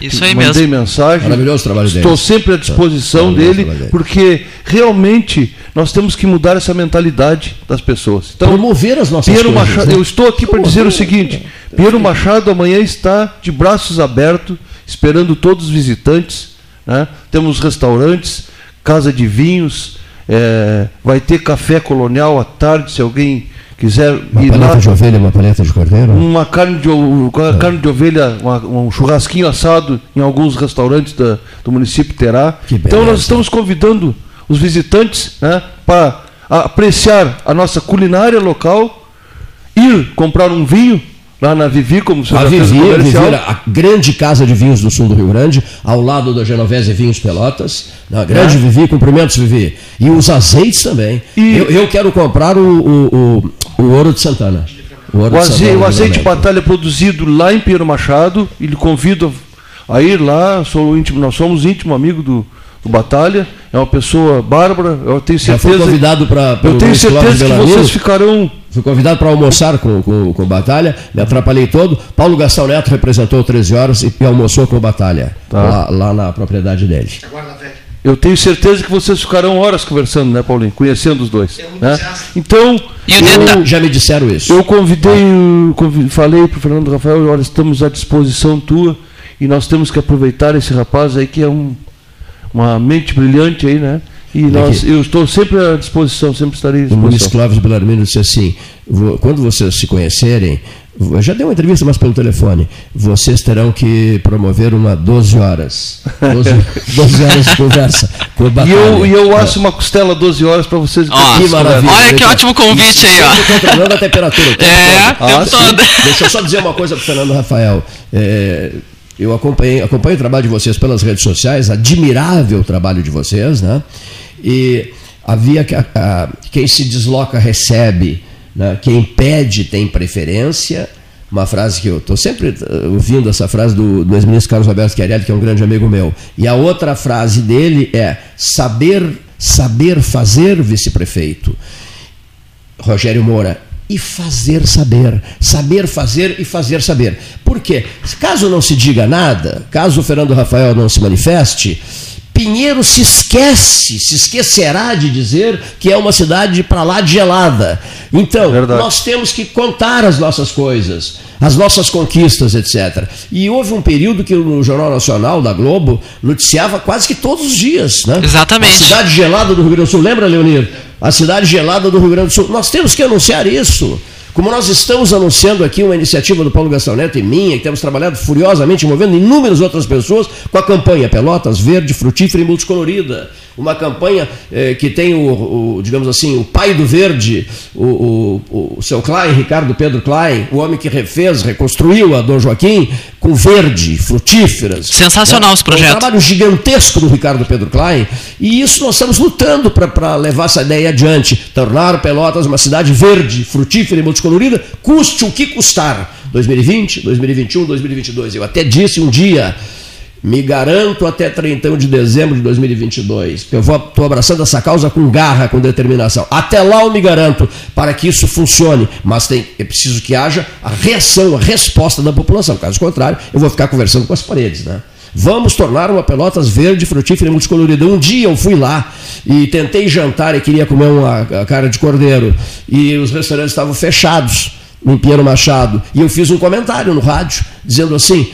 Isso aí Mandei mesmo. mensagem. Maravilhoso trabalho dele. Estou sempre à disposição dele, dele, porque realmente nós temos que mudar essa mentalidade das pessoas. Então, Promover as nossas Piero coisas, Machado, né? Eu estou aqui para dizer o seguinte: Piero Machado amanhã está de braços abertos, esperando todos os visitantes. Né? Temos restaurantes, casa de vinhos, é, vai ter café colonial à tarde, se alguém quiser uma ir paleta lá, de ovelha, uma paleta de cordeiro? Uma carne de, uma é. carne de ovelha, uma, um churrasquinho assado em alguns restaurantes da, do município terá. Então nós estamos convidando os visitantes né, para apreciar a nossa culinária local, ir comprar um vinho lá na Vivi, como o senhor a Vivi, Vivi, a grande casa de vinhos do sul do Rio Grande, ao lado da Genovese Vinhos Pelotas. A grande é. Vivi, cumprimentos Vivi. E os azeites também. E... Eu, eu, quero comprar o, o, o, o ouro de Santana. O, o, azeite, o azeite batalha produzido lá em Pedro Machado, e lhe convido a ir lá, sou íntimo, nós somos íntimo amigo do, do Batalha, é uma pessoa bárbara, eu tenho certeza. Já foi convidado para. Eu tenho certeza que vocês ficarão. Fui convidado para almoçar com, com, com Batalha, me atrapalhei todo. Paulo Gastão Neto representou 13 horas e, e almoçou com o Batalha, tá. lá, lá, na propriedade dele. Eu tenho certeza que vocês ficarão horas conversando, né, Paulinho? Conhecendo os dois. Né? Então. Eu, já me disseram isso. Eu convidei, convidei falei para o Fernando Rafael, olha, estamos à disposição tua e nós temos que aproveitar esse rapaz aí que é um, uma mente brilhante aí, né? E nós, eu estou sempre à disposição, sempre estarei à disposição. O Muniz Clóvis Belarmino disse assim, quando vocês se conhecerem, eu já dei uma entrevista, mas pelo telefone. Vocês terão que promover uma 12 horas. 12, 12 horas de conversa. e eu, e eu acho uma costela 12 horas para vocês. Oh, que maravilha. Olha que ótimo convite aí, ó. Controlando a temperatura. É, ah, Deixa eu só dizer uma coisa para Fernando Rafael. É, eu acompanho o trabalho de vocês pelas redes sociais, admirável o trabalho de vocês, né? E havia que quem se desloca recebe, né? quem pede tem preferência. Uma frase que eu estou sempre uh, ouvindo essa frase do, do ex-ministro Carlos Alberto Chiarelli, que é um grande amigo meu. E a outra frase dele é saber, saber fazer vice-prefeito. Rogério Moura, e fazer saber. Saber fazer e fazer saber. Por quê? Caso não se diga nada, caso o Fernando Rafael não se manifeste, Pinheiro se esquece, se esquecerá de dizer que é uma cidade para lá de gelada. Então, Verdade. nós temos que contar as nossas coisas, as nossas conquistas, etc. E houve um período que no Jornal Nacional da Globo noticiava quase que todos os dias, né? Exatamente. A cidade gelada do Rio Grande do Sul, lembra, Leonir? A cidade gelada do Rio Grande do Sul. Nós temos que anunciar isso. Como nós estamos anunciando aqui uma iniciativa do Paulo Gastão Neto e minha, que temos trabalhado furiosamente, envolvendo inúmeras outras pessoas, com a campanha Pelotas Verde, Frutífera e Multicolorida uma campanha eh, que tem o, o, digamos assim, o pai do verde, o, o, o, seu Klein, Ricardo Pedro Klein, o homem que refez, reconstruiu a Dom Joaquim com verde, frutíferas. Sensacional né? esse projeto. É um trabalho gigantesco do Ricardo Pedro Klein, e isso nós estamos lutando para levar essa ideia adiante, tornar Pelotas uma cidade verde, frutífera e multicolorida, custe o que custar. 2020, 2021, 2022. Eu até disse um dia me garanto até 31 de dezembro de 2022. Eu estou abraçando essa causa com garra, com determinação. Até lá eu me garanto para que isso funcione, mas tem, é preciso que haja a reação, a resposta da população. Caso contrário, eu vou ficar conversando com as paredes, né? Vamos tornar uma Pelotas verde, frutífera e multicolorida. Um dia eu fui lá e tentei jantar e queria comer uma cara de cordeiro e os restaurantes estavam fechados em Pinheiro Machado. E eu fiz um comentário no rádio dizendo assim: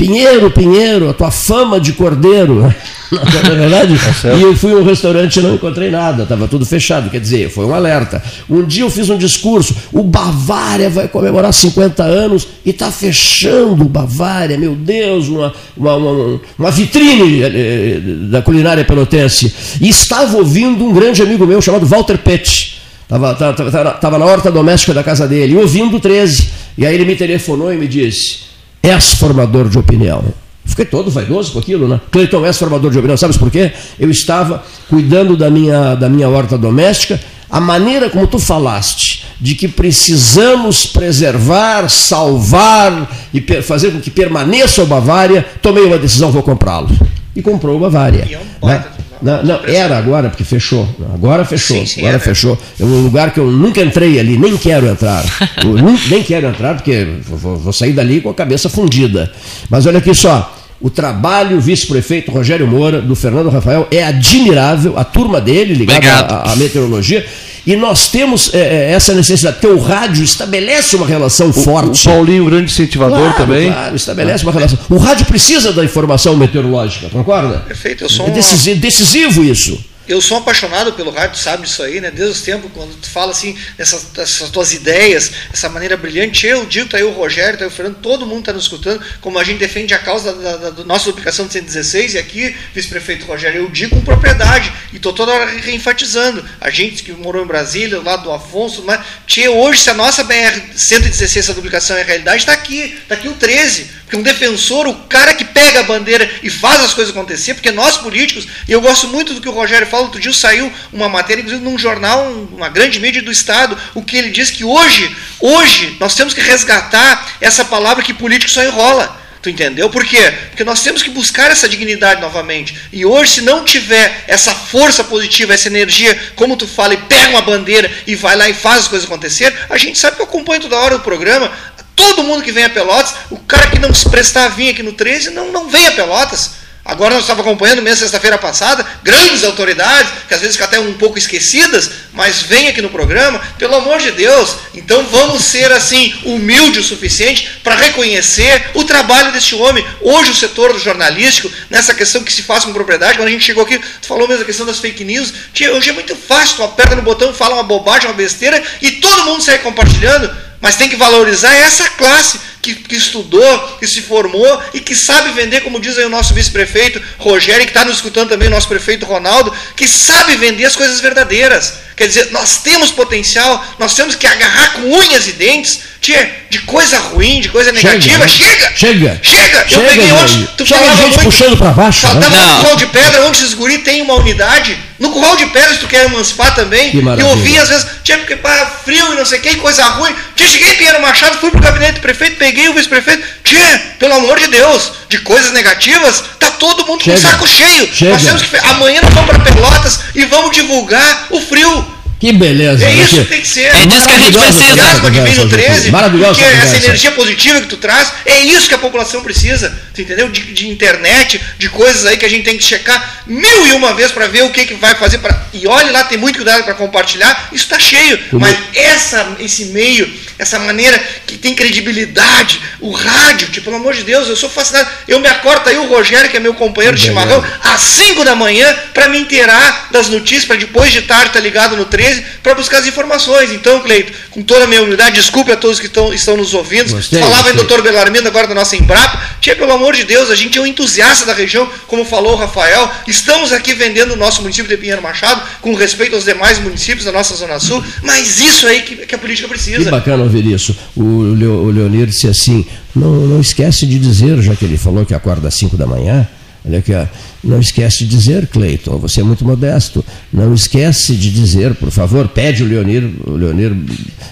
Pinheiro, Pinheiro, a tua fama de cordeiro. Não é verdade? Tá e eu fui a um restaurante e não encontrei nada, estava tudo fechado. Quer dizer, foi um alerta. Um dia eu fiz um discurso: o Bavária vai comemorar 50 anos e está fechando o Bavária, meu Deus, uma, uma, uma, uma vitrine eh, eh, da culinária pelotense. E estava ouvindo um grande amigo meu chamado Walter Pett. Estava tava, tava, tava na horta doméstica da casa dele, ouvindo o 13. E aí ele me telefonou e me disse és formador de opinião. Fiquei todo vaidoso com aquilo, né? Cleiton, és formador de opinião. Sabes por quê? Eu estava cuidando da minha, da minha horta doméstica. A maneira como tu falaste, de que precisamos preservar, salvar e fazer com que permaneça o Bavária, tomei uma decisão, vou comprá-lo. E comprou o Bavária. E é um né? Não, não, era agora, porque fechou. Agora fechou. Sim, sim, agora era. fechou. É um lugar que eu nunca entrei ali, nem quero entrar. nem quero entrar, porque vou, vou sair dali com a cabeça fundida. Mas olha aqui só. O trabalho, vice-prefeito Rogério Moura, do Fernando Rafael, é admirável, a turma dele, ligada à meteorologia. E nós temos é, é, essa necessidade, porque o rádio estabelece uma relação o, forte. O Paulinho, grande incentivador claro, também. Claro, estabelece uma relação. O rádio precisa da informação meteorológica, concorda? Perfeito, eu sou É decisivo, decisivo isso eu sou apaixonado pelo rádio, sabe disso aí, né? Desde os tempos, quando tu fala assim, dessas, dessas tuas ideias, essa maneira brilhante, eu digo, tá aí o Rogério, tá aí o Fernando, todo mundo está nos escutando, como a gente defende a causa da, da, da nossa duplicação de 116, e aqui, vice-prefeito Rogério, eu digo com propriedade, e estou toda hora reenfatizando. A gente que morou em Brasília, lá do Afonso, mas, tia, hoje, se a nossa BR-116, essa duplicação é realidade, está aqui, está aqui o 13 porque um defensor, o cara que pega a bandeira e faz as coisas acontecer, porque nós políticos, e eu gosto muito do que o Rogério fala, outro dia saiu uma matéria, inclusive num jornal, uma grande mídia do Estado, o que ele diz que hoje, hoje, nós temos que resgatar essa palavra que político só enrola. Tu entendeu? Por quê? Porque nós temos que buscar essa dignidade novamente. E hoje, se não tiver essa força positiva, essa energia, como tu fala, e pega uma bandeira e vai lá e faz as coisas acontecer, a gente sabe que eu acompanho toda hora o programa. Todo mundo que vem a Pelotas, o cara que não se prestar a vir aqui no 13, não, não vem a Pelotas. Agora nós estávamos acompanhando mesmo sexta-feira passada, grandes autoridades, que às vezes ficam até um pouco esquecidas, mas vem aqui no programa, pelo amor de Deus. Então vamos ser assim, humilde o suficiente para reconhecer o trabalho desse homem. Hoje o setor jornalístico, nessa questão que se faz com propriedade, quando a gente chegou aqui, tu falou mesmo a questão das fake news, hoje é muito fácil, tu aperta no botão, fala uma bobagem, uma besteira, e todo mundo sai compartilhando. Mas tem que valorizar essa classe que, que, estudou, que se formou e que sabe vender, como diz aí o nosso vice-prefeito Rogério, que está nos escutando também o nosso prefeito Ronaldo, que sabe vender as coisas verdadeiras. Quer dizer, nós temos potencial, nós temos que agarrar com unhas e dentes Tia, de coisa ruim, de coisa negativa, chega! Chega! Chega! chega. Eu peguei hoje, tu chega falava gente muito, puxando para baixo. Faltava né? no curral de pedra, onde esses guri tem uma unidade. No curral de pedra, se tu quer emancipar também, e ouvi às vezes, tinha porque pá, frio e não sei o que, coisa ruim. Tia, cheguei em Pinheiro Machado, fui pro gabinete do prefeito, peguei o vice-prefeito. Tia, pelo amor de Deus, de coisas negativas, tá todo mundo chega. com o saco cheio. Chega. Nós temos que. Amanhã nós vamos para Pelotas e vamos divulgar o frio. Que beleza. É isso que tem que ser. É disso que a gente precisa. Entusiasmo de vir no 13, Maravilhoso. porque essa energia positiva que tu traz, é isso que a população precisa. Entendeu? De, de internet, de coisas aí que a gente tem que checar mil e uma vezes para ver o que, que vai fazer. Pra, e olhe lá, tem muito cuidado para compartilhar. Isso está cheio. Mas essa, esse meio, essa maneira que tem credibilidade, o rádio, tipo, pelo amor de Deus, eu sou fascinado. Eu me acordo aí o Rogério, que é meu companheiro de chimarrão, às 5 da manhã para me inteirar das notícias, para depois de tarde estar tá ligado no 13 para buscar as informações. Então, Cleito, com toda a minha humildade, desculpe a todos que estão, estão nos ouvindo. Gostei, Falava gostei. em doutor Belarmino agora da nossa Embrapa. Tia, pelo amor de Deus, a gente é um entusiasta da região, como falou o Rafael. Estamos aqui vendendo o nosso município de Pinheiro Machado, com respeito aos demais municípios da nossa Zona Sul, mas isso aí que, que a política precisa. Que bacana ouvir isso. O Leonir disse assim: não, não esquece de dizer, já que ele falou que acorda às 5 da manhã, olha aqui, ó não esquece de dizer, Cleiton, você é muito modesto. Não esquece de dizer, por favor, pede o Leonir, o Leonir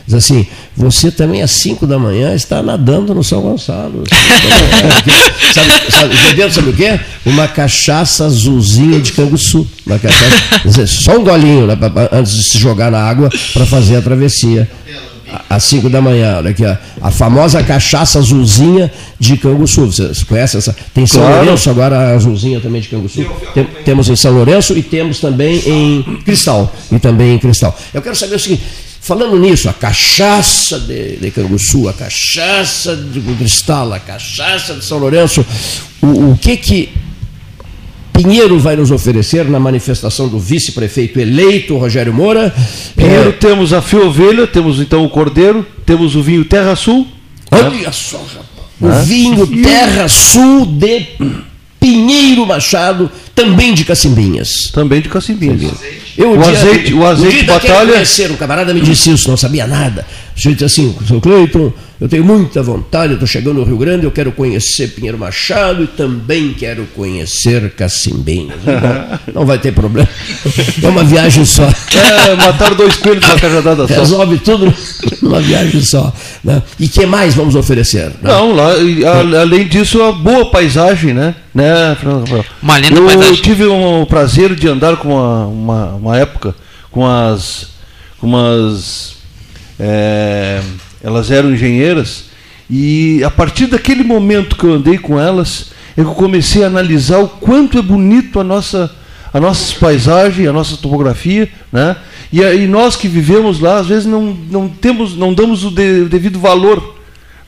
diz assim, você também às 5 da manhã está nadando no São Gonçalo. sabe, sabe? Sabe o quê? Uma cachaça azulzinha de canguçu. Uma cachaça, só um golinho né, antes de se jogar na água para fazer a travessia às 5 da manhã, olha aqui, ó, a famosa cachaça azulzinha de Canguçu. Vocês conhecem essa? Tem em São claro. Lourenço agora a azulzinha também de Canguçu. Tem, temos em São Lourenço e temos também em Cristal. E também em Cristal. Eu quero saber o seguinte. Falando nisso, a cachaça de, de Canguçu, a cachaça de Cristal, a cachaça de São Lourenço, o, o que que Pinheiro vai nos oferecer na manifestação do vice-prefeito eleito, Rogério Moura. Pinheiro, é... temos a fio ovelha, temos então o cordeiro, temos o vinho Terra Sul. Olha né? só, rapaz. O né? vinho Terra Sul de Pinheiro Machado, também de Cacimbinhas. Também de Cacimbinhas. Eu, o, dia, azeite, o azeite, o batalha. Conhecer, um camarada me disse isso, não sabia nada. O senhor disse assim, seu Cleiton, eu tenho muita vontade, eu estou chegando no Rio Grande, eu quero conhecer Pinheiro Machado e também quero conhecer Cacimbinhas. Não, não vai ter problema. É uma viagem só. É, mataram dois coelhos numa cajadada só. Resolve tudo numa viagem só. Né? E que mais vamos oferecer? Né? Não, lá, além disso, a boa paisagem, né? né uma linda eu paisagem. tive o prazer de andar com uma, uma, uma época com as. Com umas é, elas eram engenheiras, e a partir daquele momento que eu andei com elas, é que eu comecei a analisar o quanto é bonito a nossa, a nossa paisagem, a nossa topografia, né? E, e nós que vivemos lá, às vezes não, não temos, não damos o, de, o devido valor,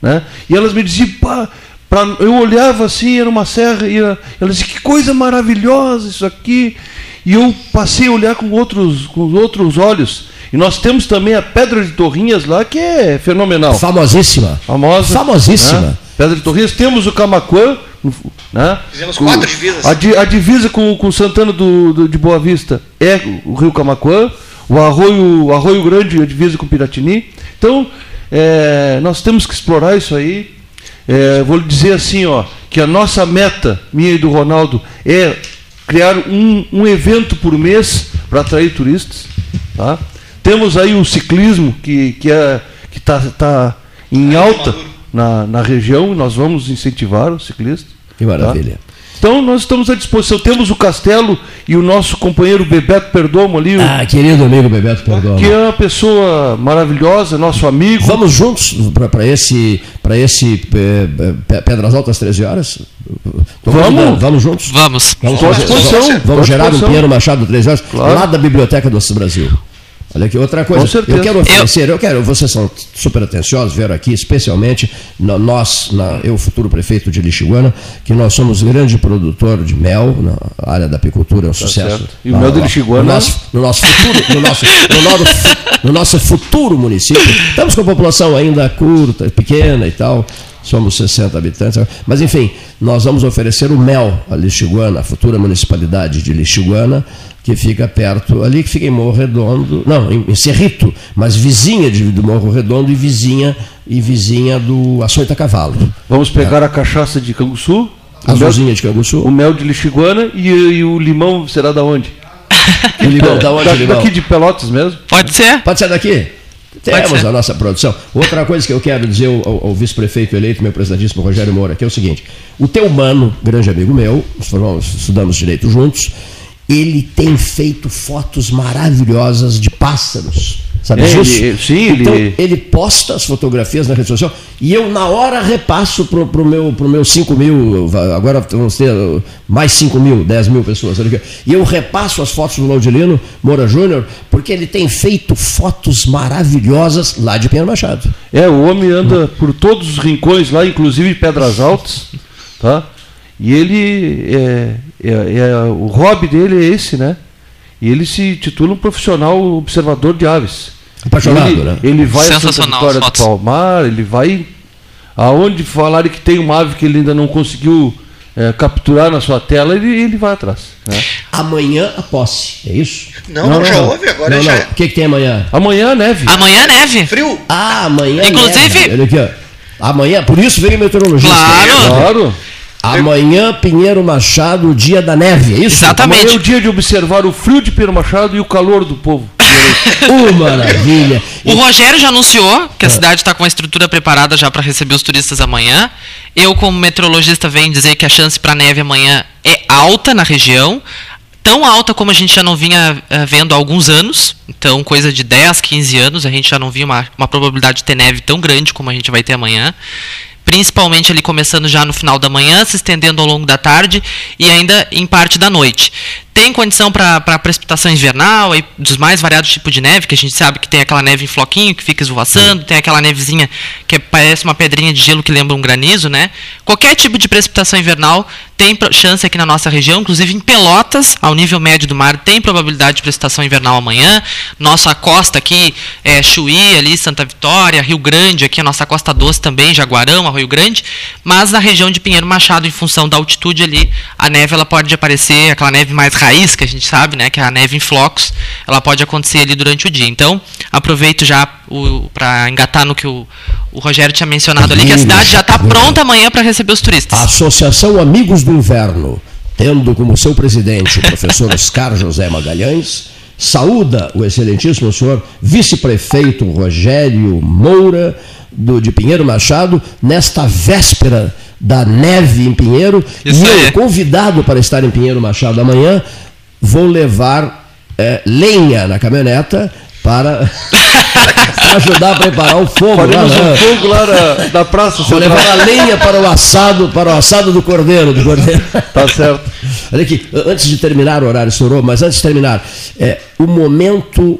né? E elas me diziam, pá, pra, eu olhava assim, era uma serra, e elas diziam, que coisa maravilhosa isso aqui. E eu passei a olhar com outros, com outros olhos. E nós temos também a Pedra de Torrinhas lá, que é fenomenal. Famosíssima. Famosa. Famosíssima. Né? Pedra de Torrinhas. Temos o Camacuã. Né? Fizemos quatro divisas. A, di, a, divisa com, com Santana do, do, de Boa Vista é o Rio Camacuã. O Arroio, o Arroio Grande, a divisa com Piratini. Então, é, nós temos que explorar isso aí. É, vou lhe dizer assim, ó, que a nossa meta, minha e do Ronaldo, é criar um, um evento por mês para atrair turistas. Tá? Temos aí o ciclismo, que está que é, que tá, tá em alta. na, na região, nós vamos incentivar o ciclista. Que maravilha. Tá? Então nós estamos à disposição. Temos o Castelo e o nosso companheiro Bebeto Perdomo ali. Ah, querido amigo Bebeto Perdomo. Que é uma pessoa maravilhosa, nosso amigo. Vamos juntos para esse, pra esse é, Pedras Altas 13 horas? Vamos? Vamos juntos? Vamos. Vamos, vamos, vamos, vamos gerar um Pinheiro Machado 13 horas claro. lá da Biblioteca do Brasil. Olha aqui, outra coisa. Eu quero oferecer, eu... eu quero, vocês são super atenciosos, vieram aqui, especialmente nós, na, eu, futuro prefeito de Lixiguana, que nós somos grande produtor de mel, na área da apicultura, é um tá sucesso. Certo. E o mel de Lixiguana? No nosso, no nosso futuro, no nosso, no, nosso, no nosso futuro município. Estamos com a população ainda curta, pequena e tal somos 60 habitantes. Mas, enfim, nós vamos oferecer o mel a Lixiguana, a futura municipalidade de Lixiguana, que fica perto, ali que fica em Morro Redondo, não, em, Cerrito, mas vizinha de, do Morro Redondo e vizinha e vizinha do Açoita Cavalo. Vamos pegar é. a cachaça de Canguçu, a mel, de Canguçu, o mel de Lixiguana e, e o limão será da onde? O limão da onde? Da, limão? Daqui de Pelotas mesmo? Pode ser. Pode ser daqui? Temos a nossa produção. Outra coisa que eu quero dizer ao, ao vice-prefeito eleito, meu presidentíssimo Rogério Moura, que é o seguinte: o teu mano, grande amigo meu, nós estudamos direito juntos, ele tem feito fotos maravilhosas de pássaros. Sabe é, disso? Ele, sim, então, ele... ele posta as fotografias na rede social e eu, na hora, repasso para o meu, pro meu 5 mil. Agora vamos ter mais 5 mil, 10 mil pessoas. E eu repasso as fotos do Laudilino Moura Júnior, porque ele tem feito fotos maravilhosas lá de Pinheiro Machado. É, o homem anda por todos os rincões lá, inclusive Pedras Altas, tá? E ele é, é, é, o hobby dele é esse, né? E ele se titula um profissional observador de aves. Apaixonado, ele, né? Ele vai a Santa Vitória do Palmar, ele vai aonde falarem que tem uma ave que ele ainda não conseguiu é, capturar na sua tela, ele, ele vai atrás. Né? Amanhã a posse, é isso? Não, não, não já houve, agora não, já. Não. O que, que tem amanhã? Amanhã neve. Amanhã neve. Frio. Ah, amanhã Inclusive... neve. Olha aqui, ó. Amanhã, por isso veio o meteorologista. Claro. claro. Amanhã, Pinheiro Machado, dia da neve, é isso? Exatamente. Amanhã é o dia de observar o frio de Pinheiro Machado e o calor do povo. uh, maravilha! O Rogério já anunciou que a é. cidade está com a estrutura preparada já para receber os turistas amanhã. Eu, como meteorologista, venho dizer que a chance para neve amanhã é alta na região. Tão alta como a gente já não vinha uh, vendo há alguns anos. Então, coisa de 10, 15 anos, a gente já não via uma, uma probabilidade de ter neve tão grande como a gente vai ter amanhã principalmente ali começando já no final da manhã, se estendendo ao longo da tarde e ainda em parte da noite. Tem condição para precipitação invernal, aí, dos mais variados tipos de neve, que a gente sabe que tem aquela neve em floquinho que fica esvoaçando, tem aquela nevezinha que parece uma pedrinha de gelo que lembra um granizo, né? Qualquer tipo de precipitação invernal tem chance aqui na nossa região, inclusive em Pelotas, ao nível médio do mar, tem probabilidade de precipitação invernal amanhã. Nossa costa aqui, é, Chuí, ali, Santa Vitória, Rio Grande, aqui a nossa costa doce também, Jaguarão, Arroio Grande, mas na região de Pinheiro Machado, em função da altitude ali, a neve ela pode aparecer, aquela neve mais raiz que a gente sabe, né, que é a neve em flocos, ela pode acontecer ali durante o dia. Então, aproveito já para engatar no que o, o Rogério tinha mencionado ali, que a cidade já está pronta amanhã para receber os turistas. A Associação Amigos do Inverno, tendo como seu presidente o professor Oscar José Magalhães, saúda o excelentíssimo senhor vice-prefeito Rogério Moura, do, de Pinheiro Machado, nesta véspera da neve em Pinheiro. Isso e eu, é. convidado para estar em Pinheiro Machado amanhã, vou levar é, lenha na caminhoneta para, ajudar a preparar o fogo. Faremos lá, um fogo lá na, na praça. Vou levar a lenha para o assado, para o assado do cordeiro. Do cordeiro. Tá certo. Olha aqui, antes de terminar, o horário estourou, mas antes de terminar, é, o momento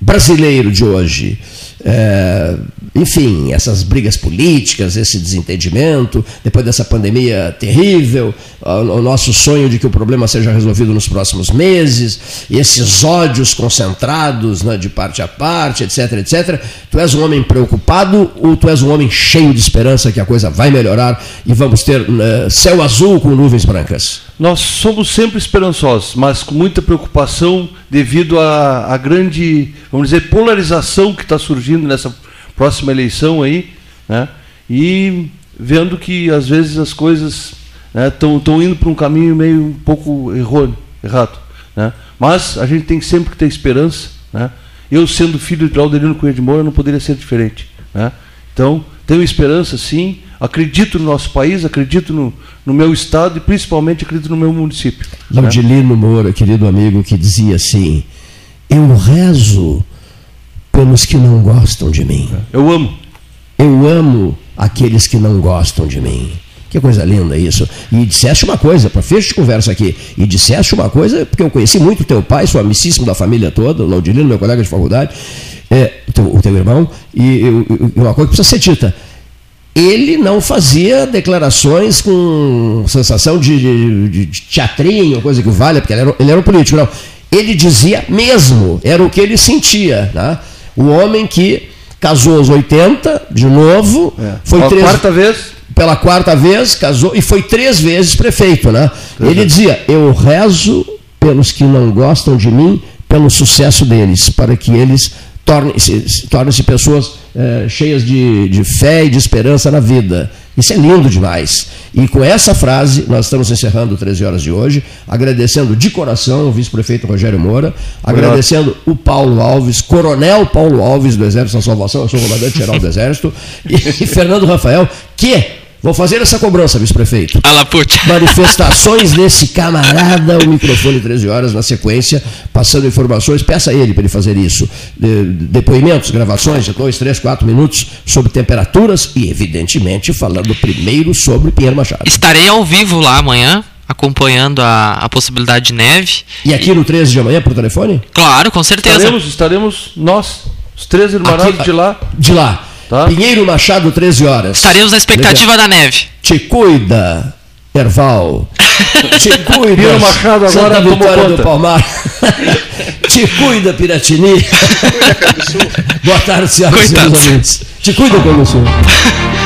brasileiro de hoje é, enfim, essas brigas políticas, esse desentendimento, depois dessa pandemia terrível, o nosso sonho de que o problema seja resolvido nos próximos meses, esses ódios concentrados né, de parte a parte, etc, etc. Tu és um homem preocupado ou tu és um homem cheio de esperança que a coisa vai melhorar e vamos ter uh, céu azul com nuvens brancas? Nós somos sempre esperançosos, mas com muita preocupação devido à, à grande, vamos dizer, polarização que está surgindo nessa próxima eleição aí, né? E vendo que às vezes as coisas estão né, indo para um caminho meio um pouco errôneo, errado. Né? Mas a gente tem sempre que ter esperança. Né? Eu, sendo filho de Alderino Cunha de Moura, não poderia ser diferente. Né? Então, tenho esperança sim, acredito no nosso país, acredito no, no meu estado e principalmente acredito no meu município. Laudilino né? Moura, querido amigo, que dizia assim: Eu rezo pelos que não gostam de mim. Eu amo. Eu amo aqueles que não gostam de mim. Que coisa linda isso. E disseste uma coisa, para fecho de conversa aqui, e disseste uma coisa, porque eu conheci muito teu pai, sou amicíssimo da família toda, Laudilino, meu colega de faculdade, é, o, teu, o teu irmão, e, e uma coisa que precisa ser dita ele não fazia declarações com sensação de, de, de teatrinho, coisa que vale, porque ele era, ele era um político, não. Ele dizia mesmo, era o que ele sentia. Né? O homem que casou aos 80, de novo, é. foi Pela três, quarta vez? Pela quarta vez, casou e foi três vezes prefeito. Né? Ele dizia: Eu rezo pelos que não gostam de mim, pelo sucesso deles, para que eles tornem-se tornem pessoas é, cheias de, de fé e de esperança na vida. Isso é lindo demais. E com essa frase, nós estamos encerrando 13 horas de hoje, agradecendo de coração o vice-prefeito Rogério Moura, agradecendo o Paulo Alves, coronel Paulo Alves do Exército da Salvação, eu sou comandante-geral do Exército, e, e Fernando Rafael, que Vou fazer essa cobrança, vice-prefeito. Manifestações desse camarada, o microfone 13 horas na sequência, passando informações. Peça a ele para ele fazer isso. De, depoimentos, gravações de dois, três, quatro minutos sobre temperaturas e, evidentemente, falando primeiro sobre Pinheiro Machado. Estarei ao vivo lá amanhã, acompanhando a, a possibilidade de neve. E aqui no 13 de amanhã, por telefone? Claro, com certeza. Estaremos, estaremos nós, os três irmãos de lá. De lá. Tá. Pinheiro Machado, 13 horas. Estaremos na expectativa Legal. da neve. Te cuida, Erval. Te cuida. Pinheiro Machado agora Santa Vitória do Palmar. Te cuida, Piratini. Boa tarde, senhoras e senhores. Te cuida, Pedro